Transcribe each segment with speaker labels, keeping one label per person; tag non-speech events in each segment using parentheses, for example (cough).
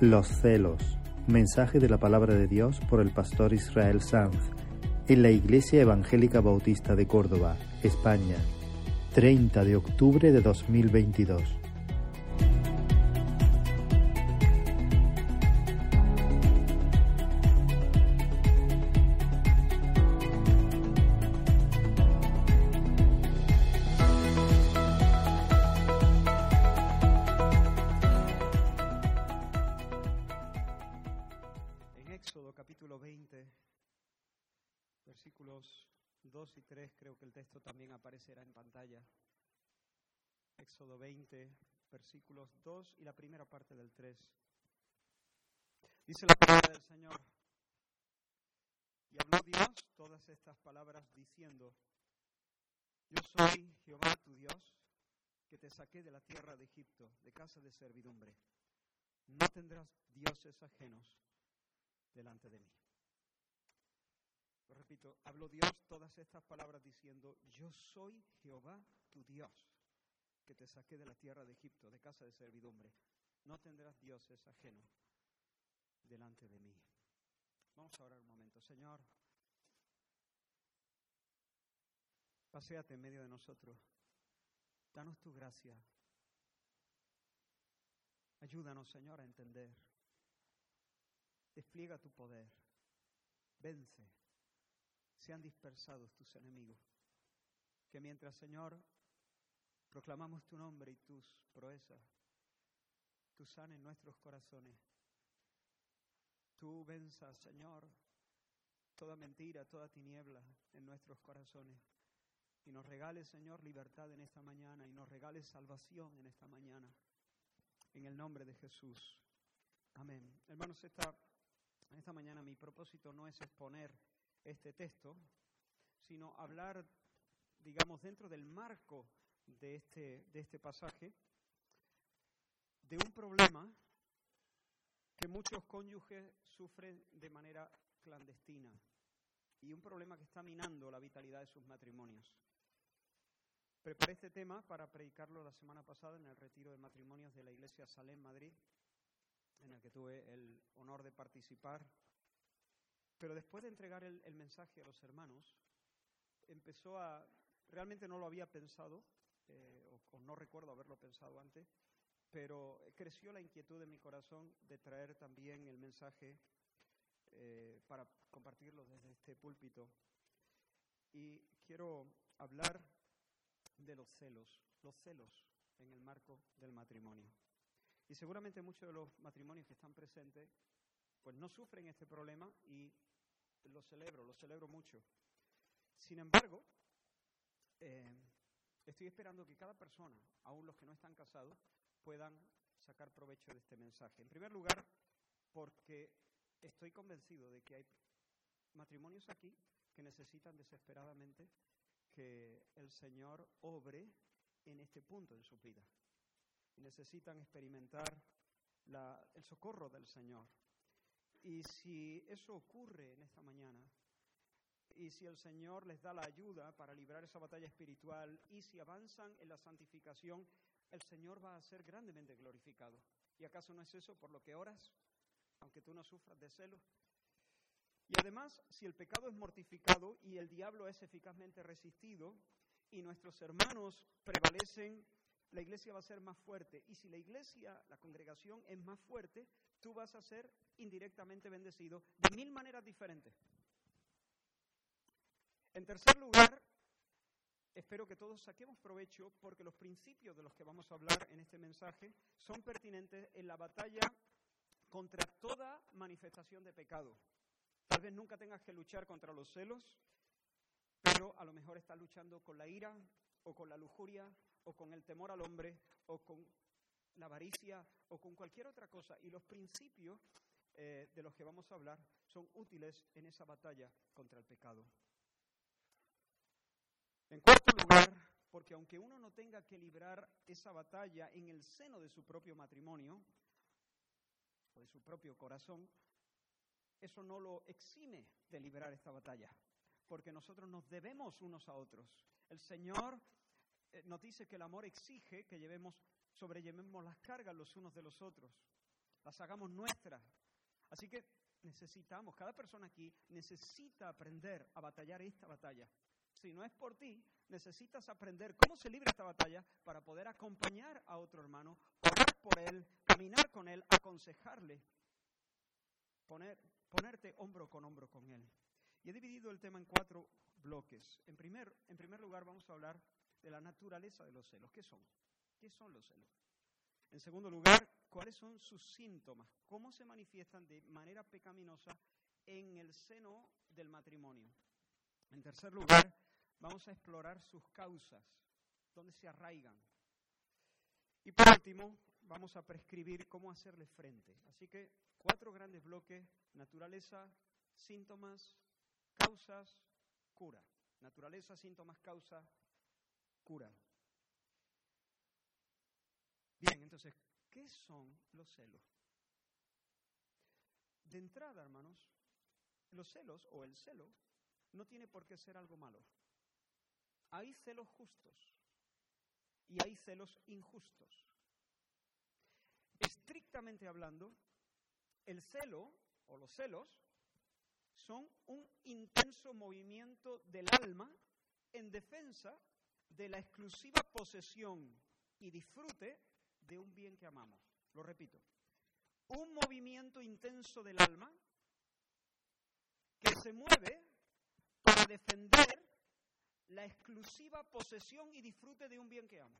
Speaker 1: Los celos. Mensaje de la palabra de Dios por el pastor Israel Sanz en la Iglesia Evangélica Bautista de Córdoba, España, 30 de octubre de 2022.
Speaker 2: Y habló Dios todas estas palabras diciendo, Yo soy Jehová tu Dios, que te saqué de la tierra de Egipto, de casa de servidumbre. No tendrás dioses ajenos delante de mí. Lo repito, habló Dios todas estas palabras diciendo, yo soy Jehová tu Dios, que te saqué de la tierra de Egipto, de casa de servidumbre. No tendrás dioses ajenos delante de mí. Vamos a orar un momento. Señor, paséate en medio de nosotros. Danos tu gracia. Ayúdanos, Señor, a entender. Despliega tu poder. Vence. Sean dispersados tus enemigos. Que mientras, Señor, proclamamos tu nombre y tus proezas, tú sanes nuestros corazones. Tú venzas, Señor, toda mentira, toda tiniebla en nuestros corazones. Y nos regales, Señor, libertad en esta mañana y nos regales salvación en esta mañana. En el nombre de Jesús. Amén. Hermanos, esta, esta mañana mi propósito no es exponer este texto, sino hablar, digamos, dentro del marco de este, de este pasaje, de un problema que muchos cónyuges sufren de manera clandestina y un problema que está minando la vitalidad de sus matrimonios. Preparé este tema para predicarlo la semana pasada en el retiro de matrimonios de la iglesia Salem Madrid, en el que tuve el honor de participar. Pero después de entregar el, el mensaje a los hermanos, empezó a, realmente no lo había pensado, eh, o, o no recuerdo haberlo pensado antes, pero creció la inquietud de mi corazón de traer también el mensaje eh, para compartirlo desde este púlpito. Y quiero hablar de los celos, los celos en el marco del matrimonio. Y seguramente muchos de los matrimonios que están presentes pues no sufren este problema y lo celebro, lo celebro mucho. Sin embargo, eh, estoy esperando que cada persona, aun los que no están casados, puedan sacar provecho de este mensaje. En primer lugar, porque estoy convencido de que hay matrimonios aquí que necesitan desesperadamente que el Señor obre en este punto en su vida. Necesitan experimentar la, el socorro del Señor. Y si eso ocurre en esta mañana, y si el Señor les da la ayuda para librar esa batalla espiritual, y si avanzan en la santificación, el Señor va a ser grandemente glorificado. ¿Y acaso no es eso por lo que oras, aunque tú no sufras de celos? Y además, si el pecado es mortificado y el diablo es eficazmente resistido y nuestros hermanos prevalecen, la iglesia va a ser más fuerte. Y si la iglesia, la congregación es más fuerte, tú vas a ser indirectamente bendecido de mil maneras diferentes. En tercer lugar, espero que todos saquemos provecho porque los principios de los que vamos a hablar en este mensaje son pertinentes en la batalla contra toda manifestación de pecado. Tal vez nunca tengas que luchar contra los celos, pero a lo mejor estás luchando con la ira o con la lujuria o con el temor al hombre o con la avaricia o con cualquier otra cosa. Y los principios eh, de los que vamos a hablar son útiles en esa batalla contra el pecado. En cuarto lugar, porque aunque uno no tenga que librar esa batalla en el seno de su propio matrimonio o de su propio corazón, eso no lo exime de liberar esta batalla, porque nosotros nos debemos unos a otros. El Señor eh, nos dice que el amor exige que llevemos, sobrellevemos las cargas los unos de los otros. las hagamos nuestras. Así que necesitamos, cada persona aquí necesita aprender a batallar esta batalla. Si no es por ti, necesitas aprender cómo se libra esta batalla para poder acompañar a otro hermano, orar por él, caminar con él, aconsejarle, poner, ponerte hombro con hombro con él. Y he dividido el tema en cuatro bloques. En primer, en primer lugar vamos a hablar de la naturaleza de los celos. ¿Qué son? ¿Qué son los celos? En segundo lugar, cuáles son sus síntomas, cómo se manifiestan de manera pecaminosa en el seno del matrimonio. En tercer lugar, vamos a explorar sus causas, dónde se arraigan. Y por último, vamos a prescribir cómo hacerle frente. Así que cuatro grandes bloques, naturaleza, síntomas, causas, cura. Naturaleza, síntomas, causa, cura. Bien, entonces, ¿qué son los celos? De entrada, hermanos, los celos o el celo no tiene por qué ser algo malo. Hay celos justos y hay celos injustos. Estrictamente hablando, el celo o los celos son un intenso movimiento del alma en defensa de la exclusiva posesión y disfrute de un bien que amamos. Lo repito, un movimiento intenso del alma que se mueve defender la exclusiva posesión y disfrute de un bien que amo.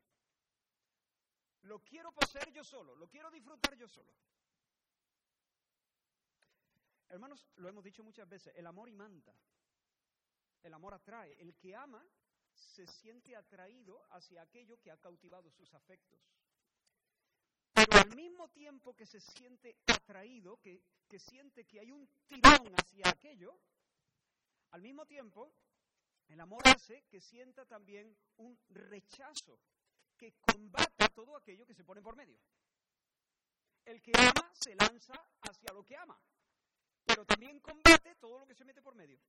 Speaker 2: Lo quiero poseer yo solo, lo quiero disfrutar yo solo. Hermanos, lo hemos dicho muchas veces, el amor imanta, el amor atrae. El que ama se siente atraído hacia aquello que ha cautivado sus afectos. Pero al mismo tiempo que se siente atraído, que, que siente que hay un tirón hacia aquello, al mismo tiempo el amor hace que sienta también un rechazo, que combata todo aquello que se pone por medio. El que ama se lanza hacia lo que ama pero también combate todo lo que se mete por medio.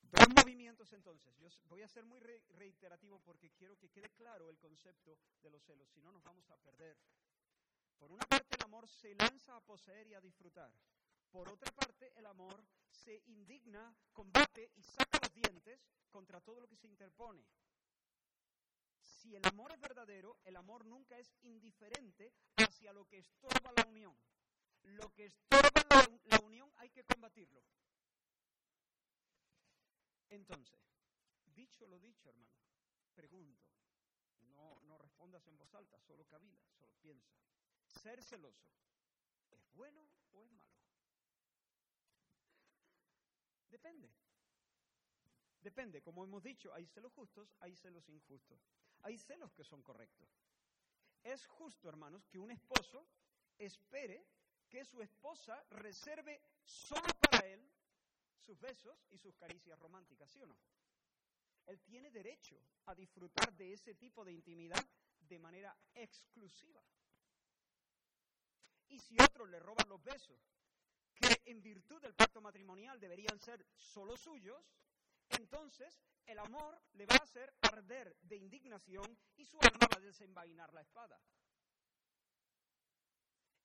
Speaker 2: Dos movimientos entonces. Yo voy a ser muy reiterativo porque quiero que quede claro el concepto de los celos, si no nos vamos a perder. Por una parte el amor se lanza a poseer y a disfrutar. Por otra parte el amor se indigna, combate y saca los dientes contra todo lo que se interpone. Si el amor es verdadero, el amor nunca es indiferente hacia lo que estorba la unión lo que estorba la, unión hay que combatirlo. Entonces, dicho lo dicho, hermano, pregunto, no, no respondas en voz alta, solo cabila, solo piensa. Ser celoso, ¿es bueno o es malo? Depende. Depende, como hemos dicho, hay celos justos, hay celos injustos. Hay celos que son correctos. Es justo, hermanos, que un esposo espere que su esposa reserve solo para él sus besos y sus caricias románticas, ¿sí o no? Él tiene derecho a disfrutar de ese tipo de intimidad de manera exclusiva. Y si otros le roban los besos, que en virtud del pacto matrimonial deberían ser solo suyos, entonces el amor le va a hacer arder de indignación y su alma va a desenvainar la espada.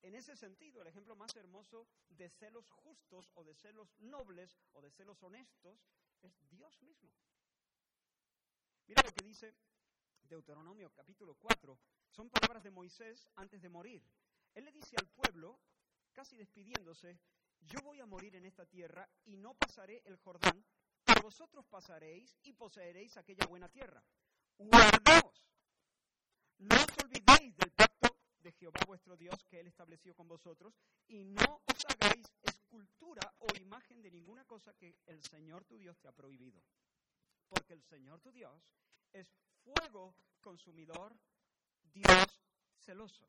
Speaker 2: En ese sentido, el ejemplo más hermoso de celos justos o de celos nobles o de celos honestos es Dios mismo. Mira lo que dice Deuteronomio capítulo 4. Son palabras de Moisés antes de morir. Él le dice al pueblo, casi despidiéndose, yo voy a morir en esta tierra y no pasaré el Jordán, pero vosotros pasaréis y poseeréis aquella buena tierra. Guardaos, no os olvidéis del de Jehová vuestro Dios que Él estableció con vosotros, y no os hagáis escultura o imagen de ninguna cosa que el Señor tu Dios te ha prohibido. Porque el Señor tu Dios es fuego consumidor, Dios celoso.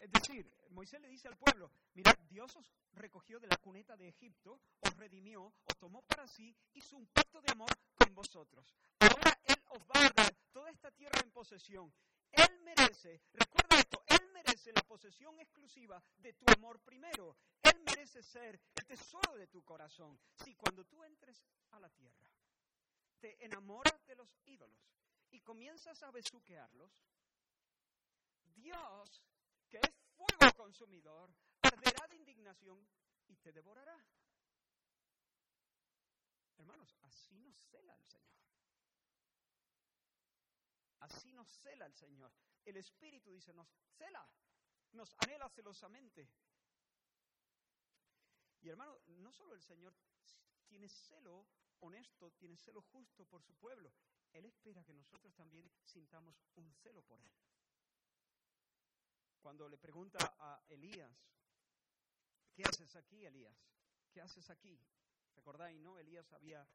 Speaker 2: Es decir, Moisés le dice al pueblo, mirad, Dios os recogió de la cuneta de Egipto, os redimió, os tomó para sí, hizo un pacto de amor con vosotros. Ahora Él os va a dar toda esta tierra en posesión. Él merece, recuerda esto, Él merece la posesión exclusiva de tu amor primero. Él merece ser el tesoro de tu corazón. Si cuando tú entres a la tierra, te enamoras de los ídolos y comienzas a besuquearlos, Dios, que es fuego consumidor, arderá de indignación y te devorará. Hermanos, así nos cela el Señor. Así nos cela el Señor. El Espíritu dice, nos cela, nos anhela celosamente. Y hermano, no solo el Señor tiene celo honesto, tiene celo justo por su pueblo, Él espera que nosotros también sintamos un celo por Él. Cuando le pregunta a Elías, ¿qué haces aquí, Elías? ¿Qué haces aquí? ¿Recordáis, no? Elías había,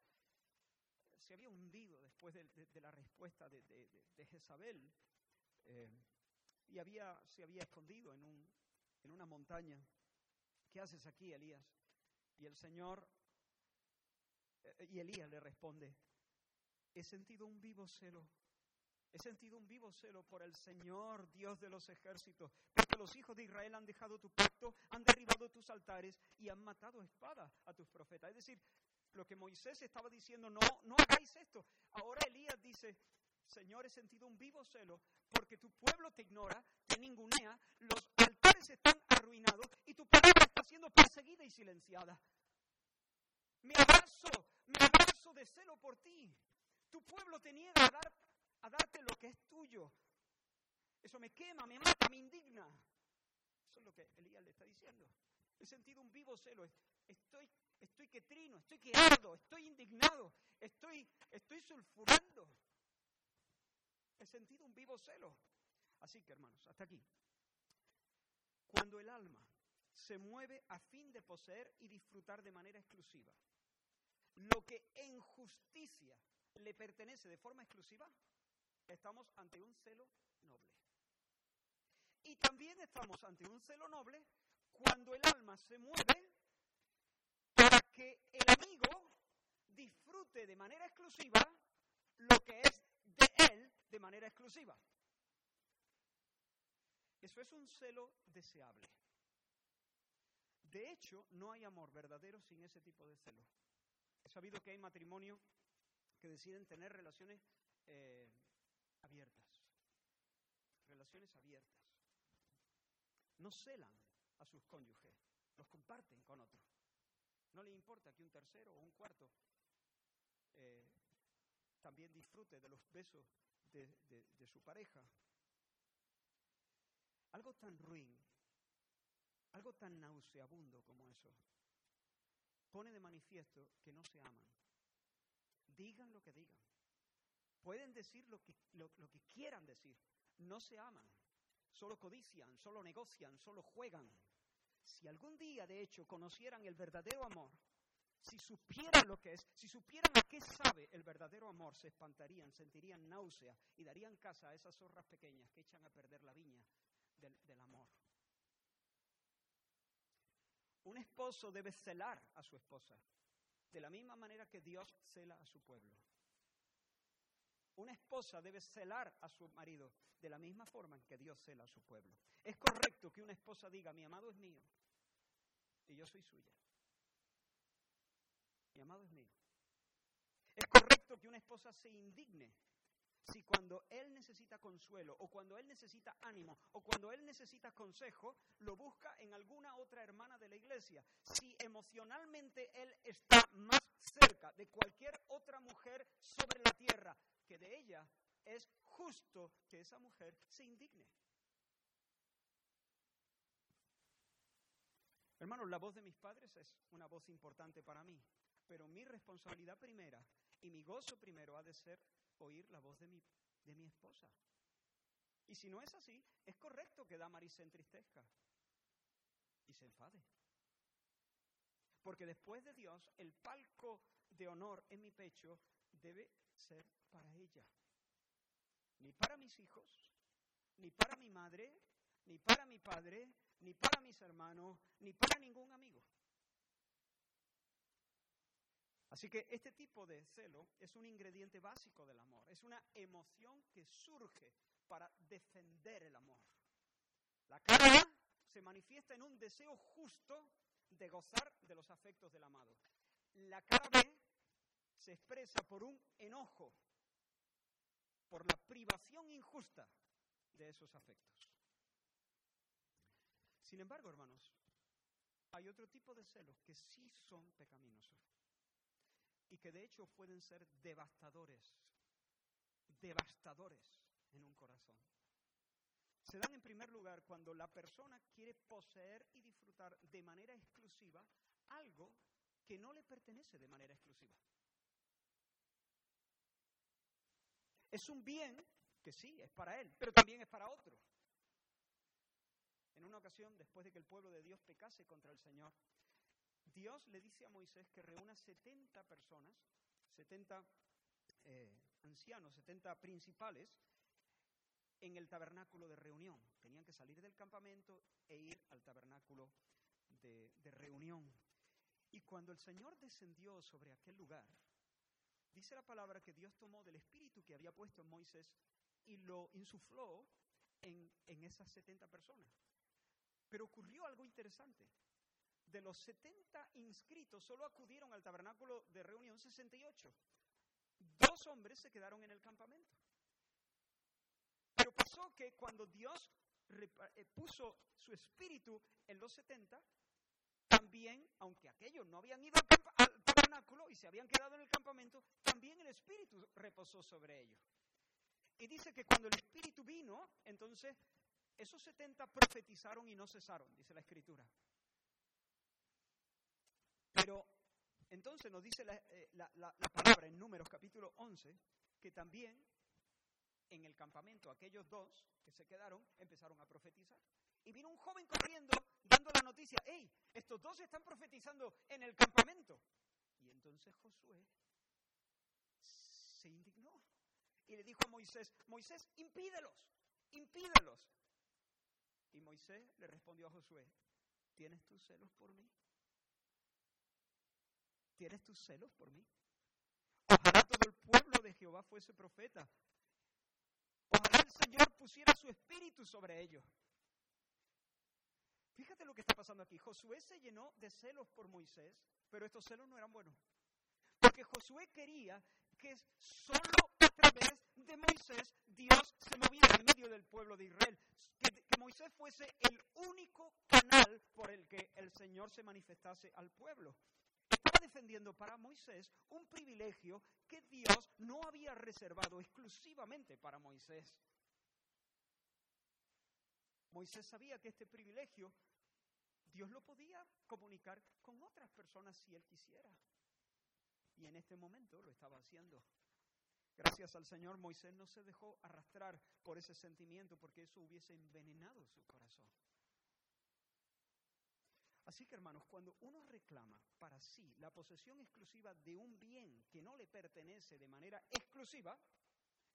Speaker 2: se había hundido después de, la respuesta de, Jezabel eh, y había, se había escondido en, un, en una montaña. ¿Qué haces aquí, Elías? Y el Señor, eh, y Elías le responde, he sentido un vivo celo He sentido un vivo celo por el Señor, Dios de los ejércitos, porque los hijos de Israel han dejado tu pacto, han derribado tus altares y han matado espada a tus profetas. Es decir, lo que Moisés estaba diciendo, no, no hagáis esto. Ahora Elías dice, Señor, he sentido un vivo celo porque tu pueblo te ignora, te ningunea, los altares están arruinados y tu palabra está siendo perseguida y silenciada. Me abrazo, me abrazo de celo por ti. Tu pueblo te niega a dar a darte lo que es tuyo. Eso me quema, me mata, me indigna. Eso es lo que Elías le está diciendo. He sentido un vivo celo. Estoy, estoy que trino, estoy que ardo, estoy indignado, estoy, estoy sulfurando. He sentido un vivo celo. Así que, hermanos, hasta aquí. Cuando el alma se mueve a fin de poseer y disfrutar de manera exclusiva lo que en justicia le pertenece de forma exclusiva, estamos ante un celo noble. Y también estamos ante un celo noble cuando el alma se mueve para que el amigo disfrute de manera exclusiva lo que es de él de manera exclusiva. Eso es un celo deseable. De hecho, no hay amor verdadero sin ese tipo de celo. He sabido que hay matrimonios que deciden tener relaciones eh, abiertas, relaciones abiertas. No celan a sus cónyuges, los comparten con otros. No le importa que un tercero o un cuarto eh, también disfrute de los besos de, de su pareja. Algo tan ruin, algo tan nauseabundo como eso, pone de manifiesto que no se aman. Digan lo que digan. Pueden decir lo que, quieran decir. No se aman. Solo codician, solo negocian, solo juegan. Si algún día, de hecho, conocieran el verdadero amor, si supieran lo que es, si supieran a qué sabe el verdadero amor, se espantarían, sentirían náusea y darían casa a esas zorras pequeñas que echan a perder la viña del, del amor. Un esposo debe celar a su esposa, de la misma manera que Dios cela a su pueblo. Una esposa debe celar a su marido de la misma forma en que Dios cela a su pueblo. Es correcto que una esposa diga, mi amado es mío y yo soy suya. Mi amado es mío. Es correcto que una esposa se indigne si cuando él necesita consuelo o cuando él necesita ánimo o cuando él necesita consejo, lo busca en alguna otra hermana de la iglesia. Si emocionalmente él está más cerca de cualquier otra mujer sobre la tierra que de ella, es justo que esa mujer se indigne. Hermanos, la voz de mis padres es una voz importante para mí, pero mi responsabilidad primera y mi gozo primero ha de ser oír la voz de mi, de mi esposa. Y si no es así, es correcto que Damaris se entristezca y se enfade. Porque después de Dios, el palco de honor en mi pecho debe ser para ella. Ni para mis hijos, ni para mi madre, ni para mi padre, ni para mis hermanos, ni para ningún amigo. Así que este tipo de celo es un ingrediente básico del amor, es una emoción que surge para defender el amor. La cara se manifiesta en un deseo justo de gozar de los afectos del amado. La cara se expresa por un enojo por la privación injusta de esos afectos. Sin embargo, hermanos, hay otro tipo de celos que sí son pecaminosos y que de hecho pueden ser devastadores, devastadores en un corazón. Se dan en primer lugar cuando la persona quiere poseer y disfrutar de manera exclusiva algo que no le pertenece de manera exclusiva. Es un bien que sí, es para él, pero también es para otro. En una ocasión, después de que el pueblo de Dios pecase contra el Señor, Dios le dice a Moisés que reúna 70 personas, 70 eh, ancianos, 70 principales, en el tabernáculo de reunión. Tenían que salir del campamento e ir al tabernáculo de, reunión. Y cuando el Señor descendió sobre aquel lugar, dice la palabra que Dios tomó del espíritu que había puesto en Moisés y lo insufló en esas 70 personas. Pero ocurrió algo interesante. De los 70 inscritos, solo acudieron al tabernáculo de reunión 68. Dos hombres se quedaron en el campamento. Pero pasó que cuando Dios eh, puso su espíritu en los 70, también, aunque aquellos no habían ido al tabernáculo y se habían quedado en el campamento, también el espíritu reposó sobre ellos. Y dice que cuando el espíritu vino, entonces esos 70 profetizaron y no cesaron, dice la escritura. Pero entonces nos dice eh, la, palabra en Números capítulo 11 que también en el campamento aquellos dos que se quedaron empezaron a profetizar. Y vino un joven corriendo dando la noticia, hey, estos dos están profetizando en el campamento. Y entonces Josué se indignó y le dijo a Moisés, Moisés, impídelos, impídelos. Y Moisés le respondió a Josué, ¿tienes tus celos por mí? ¿Tienes tus celos por mí? Ojalá todo el pueblo de Jehová fuese profeta. Ojalá el Señor pusiera su espíritu sobre ellos. Fíjate lo que está pasando aquí. Josué se llenó de celos por Moisés, pero estos celos no eran buenos. Porque Josué quería que solo a través de Moisés Dios se moviera en medio del pueblo de Israel. Moisés fuese el único canal por el que el Señor se manifestase al pueblo. Defendiendo para Moisés un privilegio que Dios no había reservado exclusivamente para Moisés. Moisés sabía que este privilegio Dios lo podía comunicar con otras personas si él quisiera. Y en este momento lo estaba haciendo. Gracias al Señor, Moisés no se dejó arrastrar por ese sentimiento porque eso hubiese envenenado su corazón. Así que hermanos, cuando uno reclama para sí la posesión exclusiva de un bien que no le pertenece de manera exclusiva,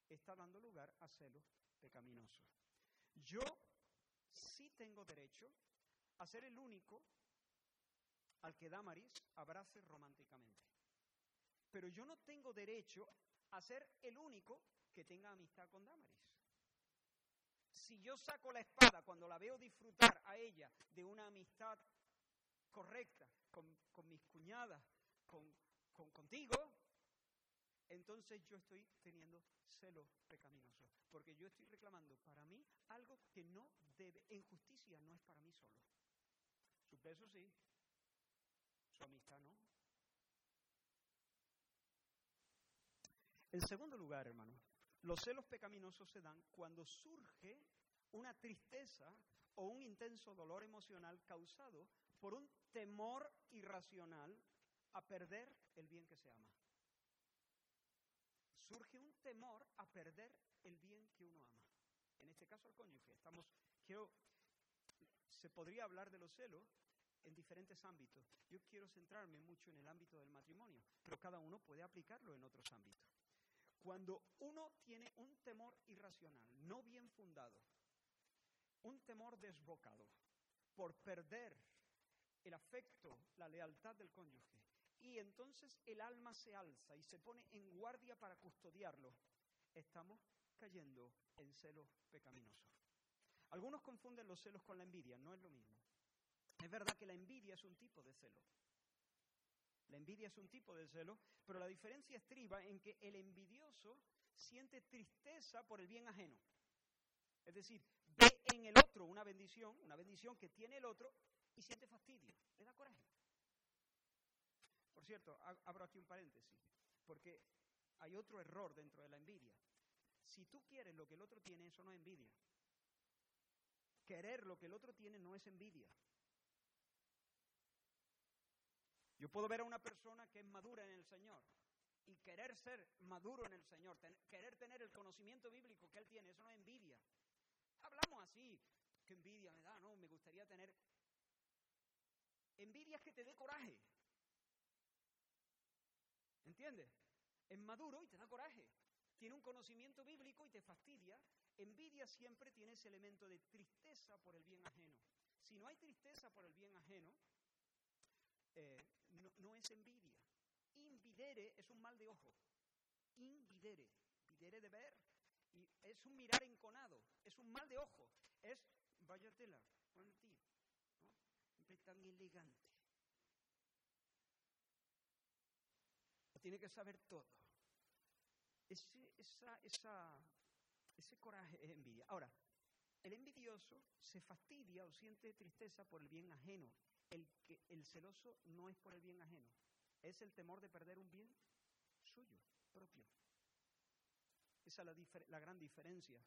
Speaker 2: está dando lugar a celos pecaminosos. Yo sí tengo derecho a ser el único al que Damaris abrace románticamente. Pero yo no tengo derecho a ser el único que tenga amistad con Damaris. Si yo saco la espada cuando la veo disfrutar a ella de una amistad correcta con, mis cuñadas, con, contigo, entonces yo estoy teniendo celos pecaminosos, porque yo estoy reclamando para mí algo que no debe, en justicia no es para mí solo. Su peso sí, su amistad no. En segundo lugar, hermano, los celos pecaminosos se dan cuando surge una tristeza o un intenso dolor emocional causado por un temor irracional a perder el bien que se ama. Surge un temor a perder el bien que uno ama. En este caso al cónyuge. Estamos, quiero, se podría hablar de los celos en diferentes ámbitos. Yo quiero centrarme mucho en el ámbito del matrimonio, pero cada uno puede aplicarlo en otros ámbitos. Cuando uno tiene un temor irracional, no bien fundado, un temor desbocado por perder el afecto, la lealtad del cónyuge, y entonces el alma se alza y se pone en guardia para custodiarlo, estamos cayendo en celos pecaminosos. Algunos confunden los celos con la envidia, no es lo mismo. Es verdad que la envidia es un tipo de celo, la envidia es un tipo de celo, pero la diferencia estriba en que el envidioso siente tristeza por el bien ajeno. Es decir, ve en el otro una bendición, una bendición que tiene el otro siente fastidio, le da coraje. Por cierto, abro aquí un paréntesis, porque hay otro error dentro de la envidia. Si tú quieres lo que el otro tiene, eso no es envidia. Querer lo que el otro tiene no es envidia. Yo puedo ver a una persona que es madura en el Señor y querer ser maduro en el Señor, querer tener el conocimiento bíblico que Él tiene, eso no es envidia. Hablamos así, qué envidia me da, ¿no? Me gustaría tener... Envidia es que te dé coraje. ¿Entiendes? Es maduro y te da coraje. Tiene un conocimiento bíblico y te fastidia. Envidia siempre tiene ese elemento de tristeza por el bien ajeno. Si no hay tristeza por el bien ajeno, eh, no, es envidia. Invidere es un mal de ojo. Invidere, videre de ver. Es un mirar enconado, es un mal de ojo. Es, vaya tela. Tan elegante. Tiene que saber todo. Ese, esa, ese coraje es envidia. Ahora, el envidioso se fastidia o siente tristeza por el bien ajeno el, celoso no es por el bien ajeno, es el temor de perder un bien suyo, propio. Esa es la gran diferencia.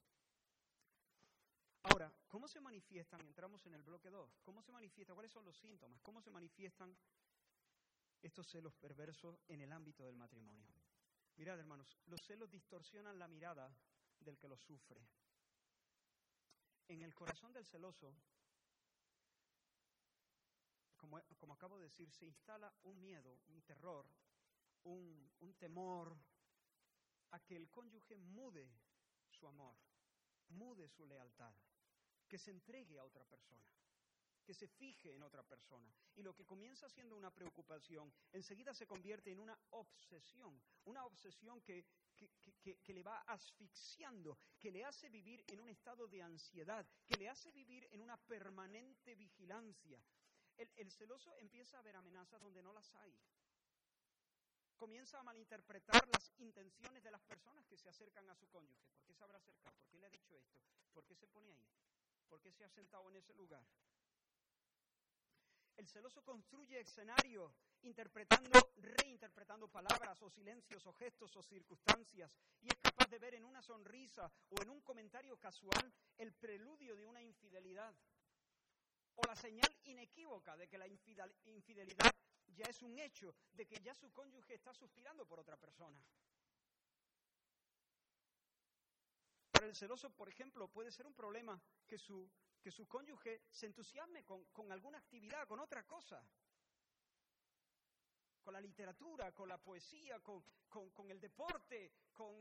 Speaker 2: Ahora, ¿cómo se manifiestan? Entramos en el bloque 2. ¿Cómo se manifiestan? ¿Cuáles son los síntomas? ¿Cómo se manifiestan estos celos perversos en el ámbito del matrimonio? Mirad, hermanos, los celos distorsionan la mirada del que los sufre. En el corazón del celoso como, acabo de decir, se instala un miedo, un terror, un, un temor a que el cónyuge mude su amor, mude su lealtad, que se entregue a otra persona que se fije en otra persona. Y lo que comienza siendo una preocupación, enseguida se convierte en una obsesión, una obsesión que, que, que, que, le va asfixiando, que le hace vivir en un estado de ansiedad, que le hace vivir en una permanente vigilancia, el, celoso empieza a ver amenazas donde no las hay. Comienza a malinterpretar las intenciones de las personas que se acercan a su cónyuge. ¿Por qué se habrá acercado? ¿Por qué le ha dicho esto? ¿Por qué se pone ahí? ¿Por qué se ha sentado en ese lugar? El celoso construye escenarios interpretando, reinterpretando palabras o silencios o gestos o circunstancias y es capaz de ver en una sonrisa o en un comentario casual el preludio de una infidelidad o la señal inequívoca de que la infidelidad ya es un hecho, de que ya su cónyuge está suspirando por otra persona. Para el celoso, por ejemplo, puede ser un problema que su, que su cónyuge se entusiasme con, con alguna actividad, con otra cosa, con la literatura, con la poesía, con, con, el deporte, con,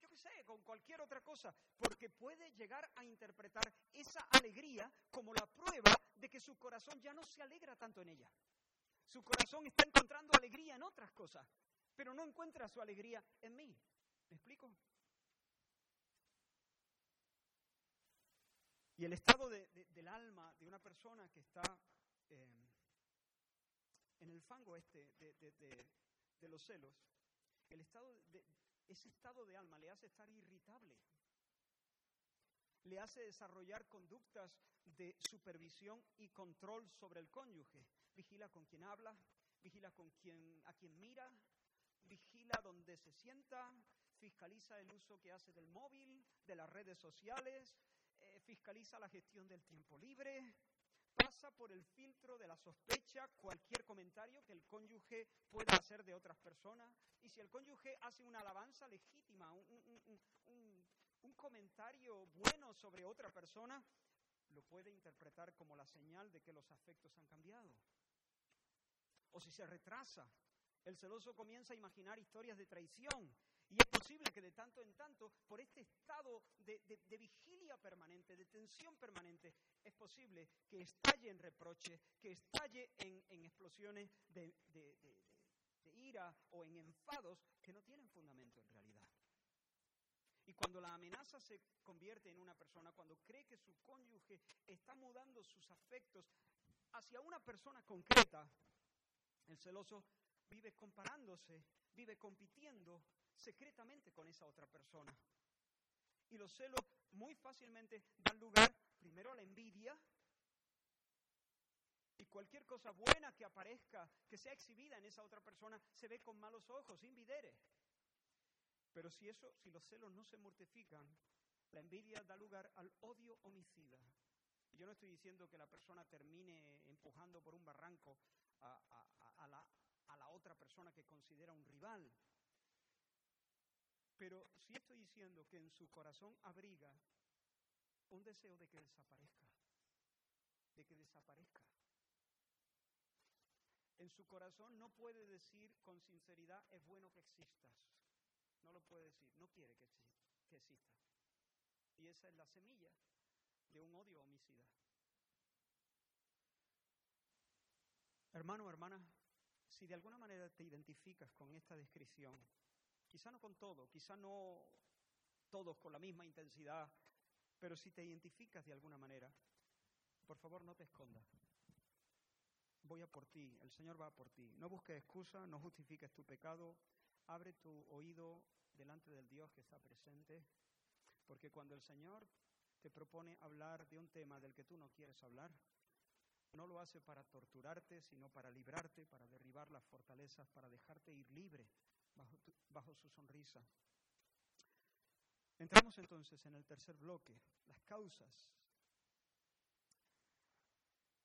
Speaker 2: yo qué sé, con cualquier otra cosa, porque puede llegar a interpretar esa alegría como la prueba de que su corazón ya no se alegra tanto en ella. Su corazón está encontrando alegría en otras cosas, pero no encuentra su alegría en mí. ¿Me explico? Y el estado del alma de una persona que está eh, en el fango este de, los celos, el estado ese estado de alma le hace estar irritable, le hace desarrollar conductas de supervisión y control sobre el cónyuge. Vigila con quien habla, vigila con quien, a quien mira, vigila donde se sienta, fiscaliza el uso que hace del móvil, de las redes sociales, fiscaliza la gestión del tiempo libre, pasa por el filtro de la sospecha cualquier comentario que el cónyuge pueda hacer de otras personas. Y si el cónyuge hace una alabanza legítima, un, un comentario bueno sobre otra persona, lo puede interpretar como la señal de que los afectos han cambiado. O si se retrasa, el celoso comienza a imaginar historias de traición. Y es posible que de tanto en tanto, por este estado de, vigilia permanente, de tensión permanente, es posible que estalle en reproche, que estalle en explosiones de ira o en enfados que no tienen fundamento en realidad. Y cuando la amenaza se convierte en una persona, cuando cree que su cónyuge está mudando sus afectos hacia una persona concreta, el celoso vive comparándose, vive compitiendo secretamente con esa otra persona. Y los celos muy fácilmente dan lugar primero a la envidia y cualquier cosa buena que aparezca, que sea exhibida en esa otra persona, se ve con malos ojos, invidere. Pero si eso, si los celos no se mortifican, la envidia da lugar al odio homicida. Yo no estoy diciendo que la persona termine empujando por un barranco a, la, a la otra persona que considera un rival. Pero sí estoy diciendo que en su corazón abriga un deseo de que desaparezca, de que desaparezca. En su corazón no puede decir con sinceridad, es bueno que existas. No lo puede decir, no quiere que, que exista. Y esa es la semilla de un odio homicida. Hermano, hermana, si de alguna manera te identificas con esta descripción, quizá no con todo, quizá no todos con la misma intensidad, pero si te identificas de alguna manera, por favor no te escondas voy a por ti, el Señor va por ti. No busques excusa, no justifiques tu pecado, abre tu oído delante del Dios que está presente, porque cuando el Señor te propone hablar de un tema del que tú no quieres hablar, no lo hace para torturarte, sino para librarte, para derribar las fortalezas, para dejarte ir libre bajo, su sonrisa. Entramos entonces en el tercer bloque, las causas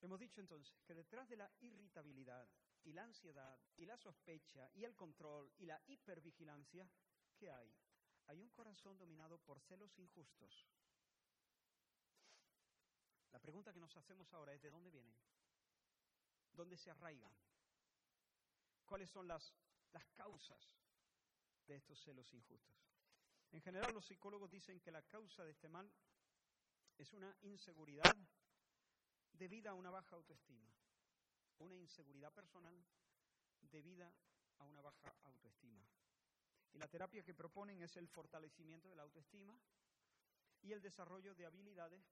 Speaker 2: Hemos dicho entonces que detrás de la irritabilidad y la ansiedad y la sospecha y el control y la hipervigilancia, ¿qué hay? Hay un corazón dominado por celos injustos. La pregunta que nos hacemos ahora es ¿de dónde vienen? ¿Dónde se arraigan? ¿Cuáles son las, las causas de estos celos injustos? En general los psicólogos dicen que la causa de este mal es una inseguridad debida a una baja autoestima, una inseguridad personal debida a una baja autoestima. Y la terapia que proponen es el fortalecimiento de la autoestima y el desarrollo de habilidades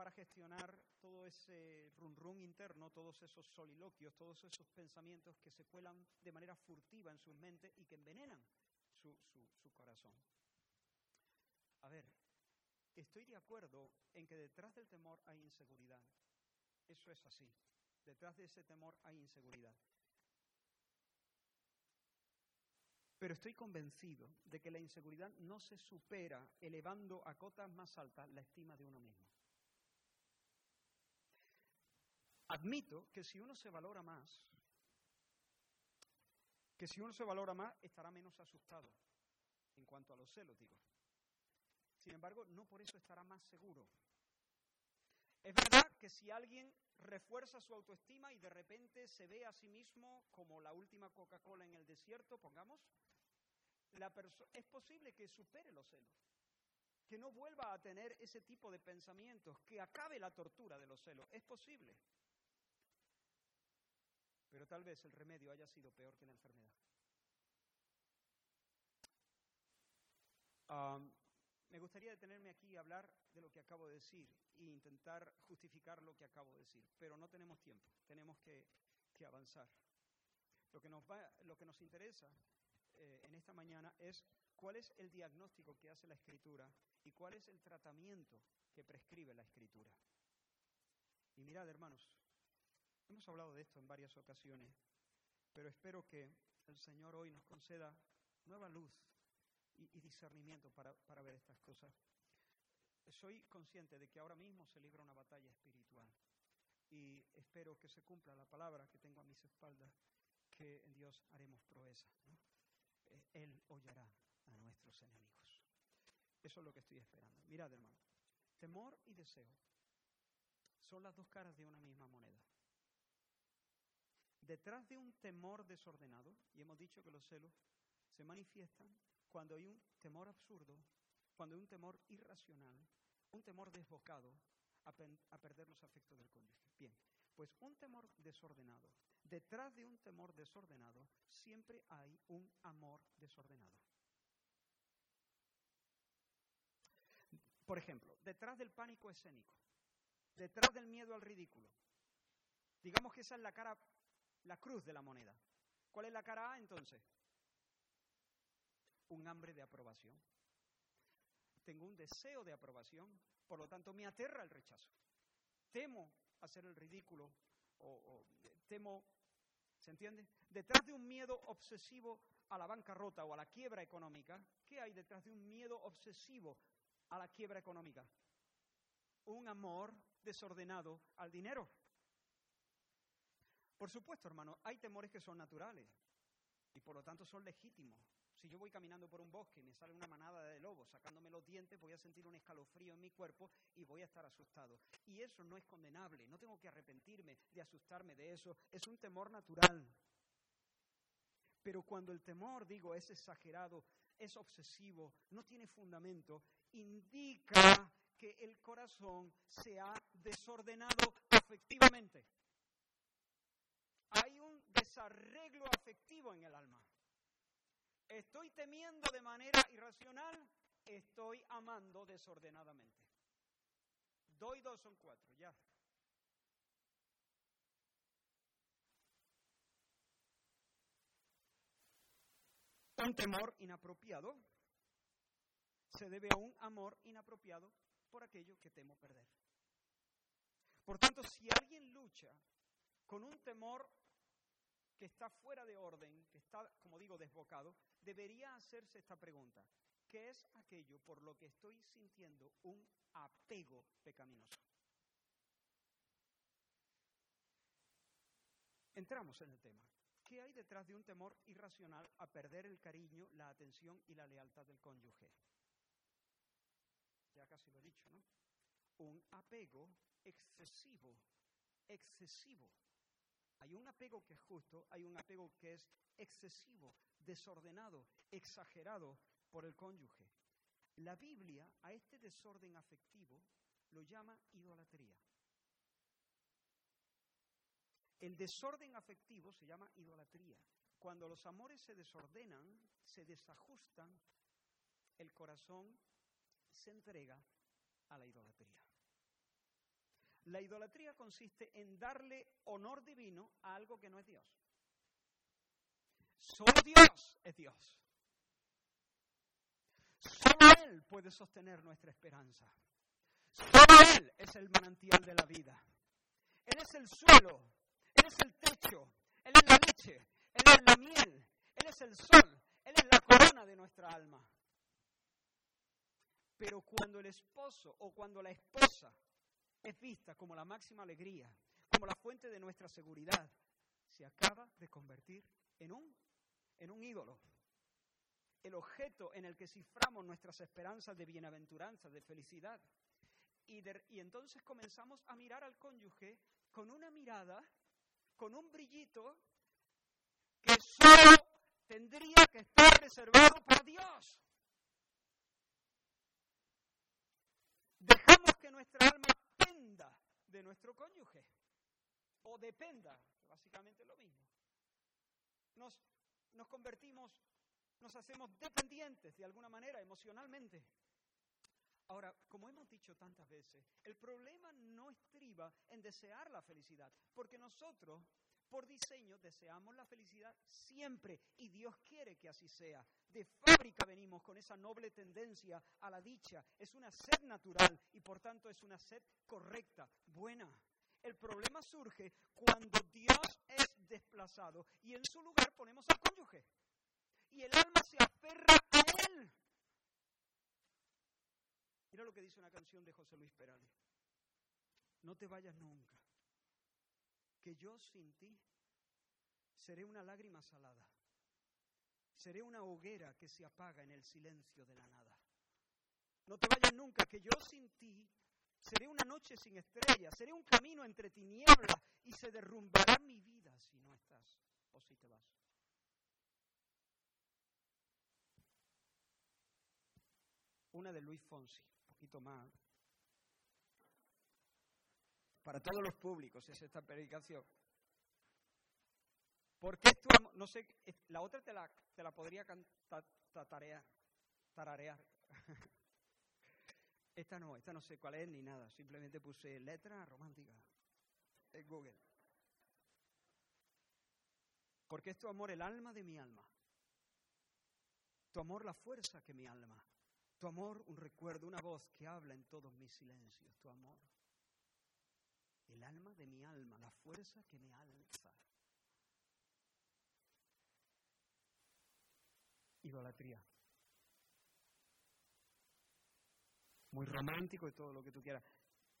Speaker 2: para gestionar todo ese run run interno, todos esos soliloquios, todos esos pensamientos que se cuelan de manera furtiva en sus mentes y que envenenan su, su corazón. A ver, Estoy de acuerdo en que detrás del temor hay inseguridad. Eso es así. Detrás de ese temor hay inseguridad. Pero estoy convencido de que la inseguridad no se supera elevando a cotas más altas la estima de uno mismo. Admito que si uno se valora más, que si uno se valora más, estará menos asustado en cuanto a los celos, digo. Sin embargo, no por eso estará más seguro. Es verdad que si alguien refuerza su autoestima y de repente se ve a sí mismo como la última Coca-Cola en el desierto, pongamos, es posible que supere los celos, que no vuelva a tener ese tipo de pensamientos, que acabe la tortura de los celos. Es posible. Pero tal vez el remedio haya sido peor que la enfermedad. Me gustaría detenerme aquí y hablar de lo que acabo de decir e intentar justificar lo que acabo de decir, pero no tenemos tiempo, tenemos que, avanzar. Lo que nos, va, lo que nos interesa eh, en esta mañana es cuál es el diagnóstico que hace la escritura y cuál es el tratamiento que prescribe la escritura. Y mirad, hermanos, hemos hablado de esto en varias ocasiones, pero espero que el Señor hoy nos conceda nueva luz y, discernimiento para, para ver estas cosas. Soy consciente de que ahora mismo se libra una batalla espiritual y espero que se cumpla la palabra que tengo a mis espaldas, que en Dios haremos proeza. Eh, Él hollará a nuestros enemigos. Eso es lo que estoy esperando. Mirad, hermano, temor y deseo son las dos caras de una misma moneda. Detrás de un temor desordenado, y hemos dicho que los celos se manifiestan cuando hay un temor absurdo, cuando hay un temor irracional, un temor desbocado a, perder los afectos del cónyuge. Bien, pues un temor desordenado. Detrás de un temor desordenado siempre hay un amor desordenado. Por ejemplo, detrás del pánico escénico, detrás del miedo al ridículo. Digamos que esa es la cara, la cruz de la moneda. ¿Cuál es la cara A entonces? Un hambre de aprobación. Tengo un deseo de aprobación, por lo tanto me aterra el rechazo. Temo hacer el ridículo o, temo, ¿se entiende? Detrás de un miedo obsesivo a la bancarrota o a la quiebra económica, ¿qué hay detrás de un miedo obsesivo a la quiebra económica? Un amor desordenado al dinero. Por supuesto, hermano, hay temores que son naturales y por lo tanto son legítimos. Si yo voy caminando por un bosque y me sale una manada de lobos sacándome los dientes, voy a sentir un escalofrío en mi cuerpo y voy a estar asustado. Y eso no es condenable, no tengo que arrepentirme de asustarme de eso, es un temor natural. Pero cuando el temor, digo, es exagerado, es obsesivo, no tiene fundamento, indica que el corazón se ha desordenado afectivamente. Desarreglo afectivo en el alma. Estoy temiendo de manera irracional, estoy amando desordenadamente. Doy dos son cuatro, ya. Un temor inapropiado se debe a un amor inapropiado por aquello que temo perder. Por tanto, si alguien lucha con un temor que está fuera de orden, que está, como digo, desbocado, debería hacerse esta pregunta. ¿Qué es aquello por lo que estoy sintiendo un apego pecaminoso? Entramos en el tema. ¿Qué hay detrás de un temor irracional a perder el cariño, la atención y la lealtad del cónyuge? Ya casi lo he dicho, ¿no? Un apego excesivo, excesivo hay un apego que es justo, hay un apego que es excesivo, desordenado, exagerado por el cónyuge. La Biblia a este desorden afectivo lo llama idolatría. El desorden afectivo se llama idolatría. Cuando los amores se desordenan, se desajustan, el corazón se entrega a la idolatría. La idolatría consiste en darle honor divino a algo que no es Dios. Solo Dios es Dios. Solo Él puede sostener nuestra esperanza. Solo Él es el manantial de la vida. Él es el suelo, Él es el techo, Él es la leche, Él es la miel, Él es el sol, Él es la corona de nuestra alma. Pero cuando el esposo o cuando la esposa es vista como la máxima alegría, como la fuente de nuestra seguridad, se acaba de convertir en un, en un ídolo. El objeto en el que ciframos nuestras esperanzas de bienaventuranza, de felicidad. Y, y entonces comenzamos a mirar al cónyuge con una mirada, con un brillito que solo tendría que estar reservado para Dios. Dejamos que nuestra alma de nuestro cónyuge. O dependa, básicamente lo mismo. Nos, nos convertimos, nos hacemos dependientes de alguna manera emocionalmente. Ahora, como hemos dicho tantas veces, el problema no estriba en desear la felicidad, porque nosotros por diseño deseamos la felicidad siempre y Dios quiere que así sea. De fábrica venimos con esa noble tendencia a la dicha. Es una sed natural y por tanto es una sed correcta, buena. El problema surge cuando Dios es desplazado y en su lugar ponemos al cónyuge. Y el alma se aferra a él. Mira lo que dice una canción de José Luis Perales. No te vayas nunca que yo sin ti seré una lágrima salada, seré una hoguera que se apaga en el silencio de la nada. No te vayas nunca, que yo sin ti seré una noche sin estrellas, seré un camino entre tinieblas y se derrumbará mi vida si no estás o si te vas. Una de Luis Fonsi, un poquito más para todos los públicos es esta predicación. Porque esto, no sé, la otra te la, te la podría cantar, tararear. (laughs) esta no, esta no sé cuál es ni nada, simplemente puse letra romántica en Google. Porque es tu amor el alma de mi alma. Tu amor la fuerza que mi alma. Tu amor un recuerdo, una voz que habla en todos mis silencios. Tu amor. El alma de mi alma, la fuerza que me alza. Idolatría. Muy romántico y todo lo que tú quieras.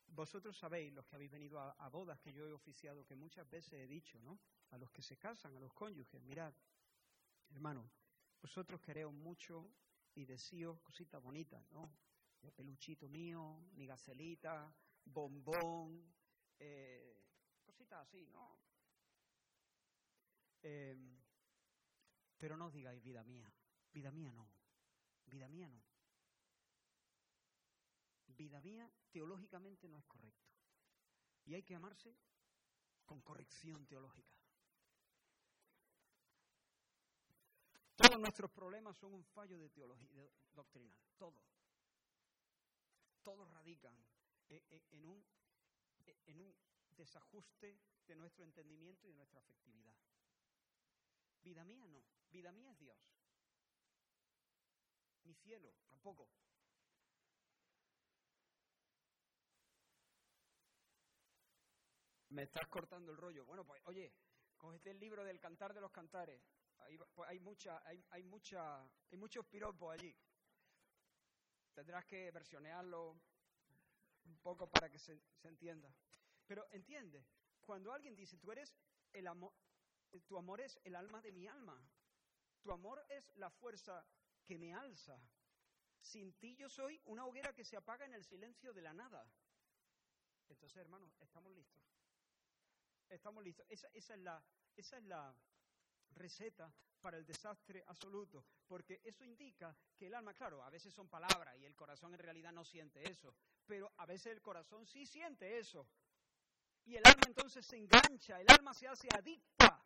Speaker 2: Vosotros sabéis, los que habéis venido a, bodas que yo he oficiado, que muchas veces he dicho, ¿no? A los que se casan, a los cónyuges, mirad, hermano, vosotros queréis mucho y decíos cositas bonitas, ¿no? De peluchito mío, mi gacelita, bombón, eh, cositas así, ¿no? Em, pero no digáis vida mía, vida mía no, vida mía no vida mía teológicamente no es correcto. Y hay que amarse con corrección teológica. Todos nuestros problemas son un fallo de teología doctrinal, todos. Todos radican e, e, en un, en un desajuste de nuestro entendimiento y de nuestra afectividad. Vida mía no, vida mía es Dios. Mi cielo tampoco. Me estás cortando el rollo. Bueno, pues oye, cógete el libro del Cantar de los Cantares. Pues, hay, mucha, hay, hay, mucha, hay muchos piropos allí. Tendrás que versionearlo un poco para que se, se entienda. Pero entiende, cuando alguien dice, tú eres el amor, tu amor es el alma de mi alma. Tu amor es la fuerza que me alza. Sin ti yo soy una hoguera que se apaga en el silencio de la nada. Entonces, hermanos, estamos listos. Estamos listos. Esa, es la, esa es la receta para el desastre absoluto, porque eso indica que el alma, claro, a veces son palabras y el corazón en realidad no siente eso, pero a veces el corazón sí siente eso. Y el alma entonces se engancha, el alma se hace adicta.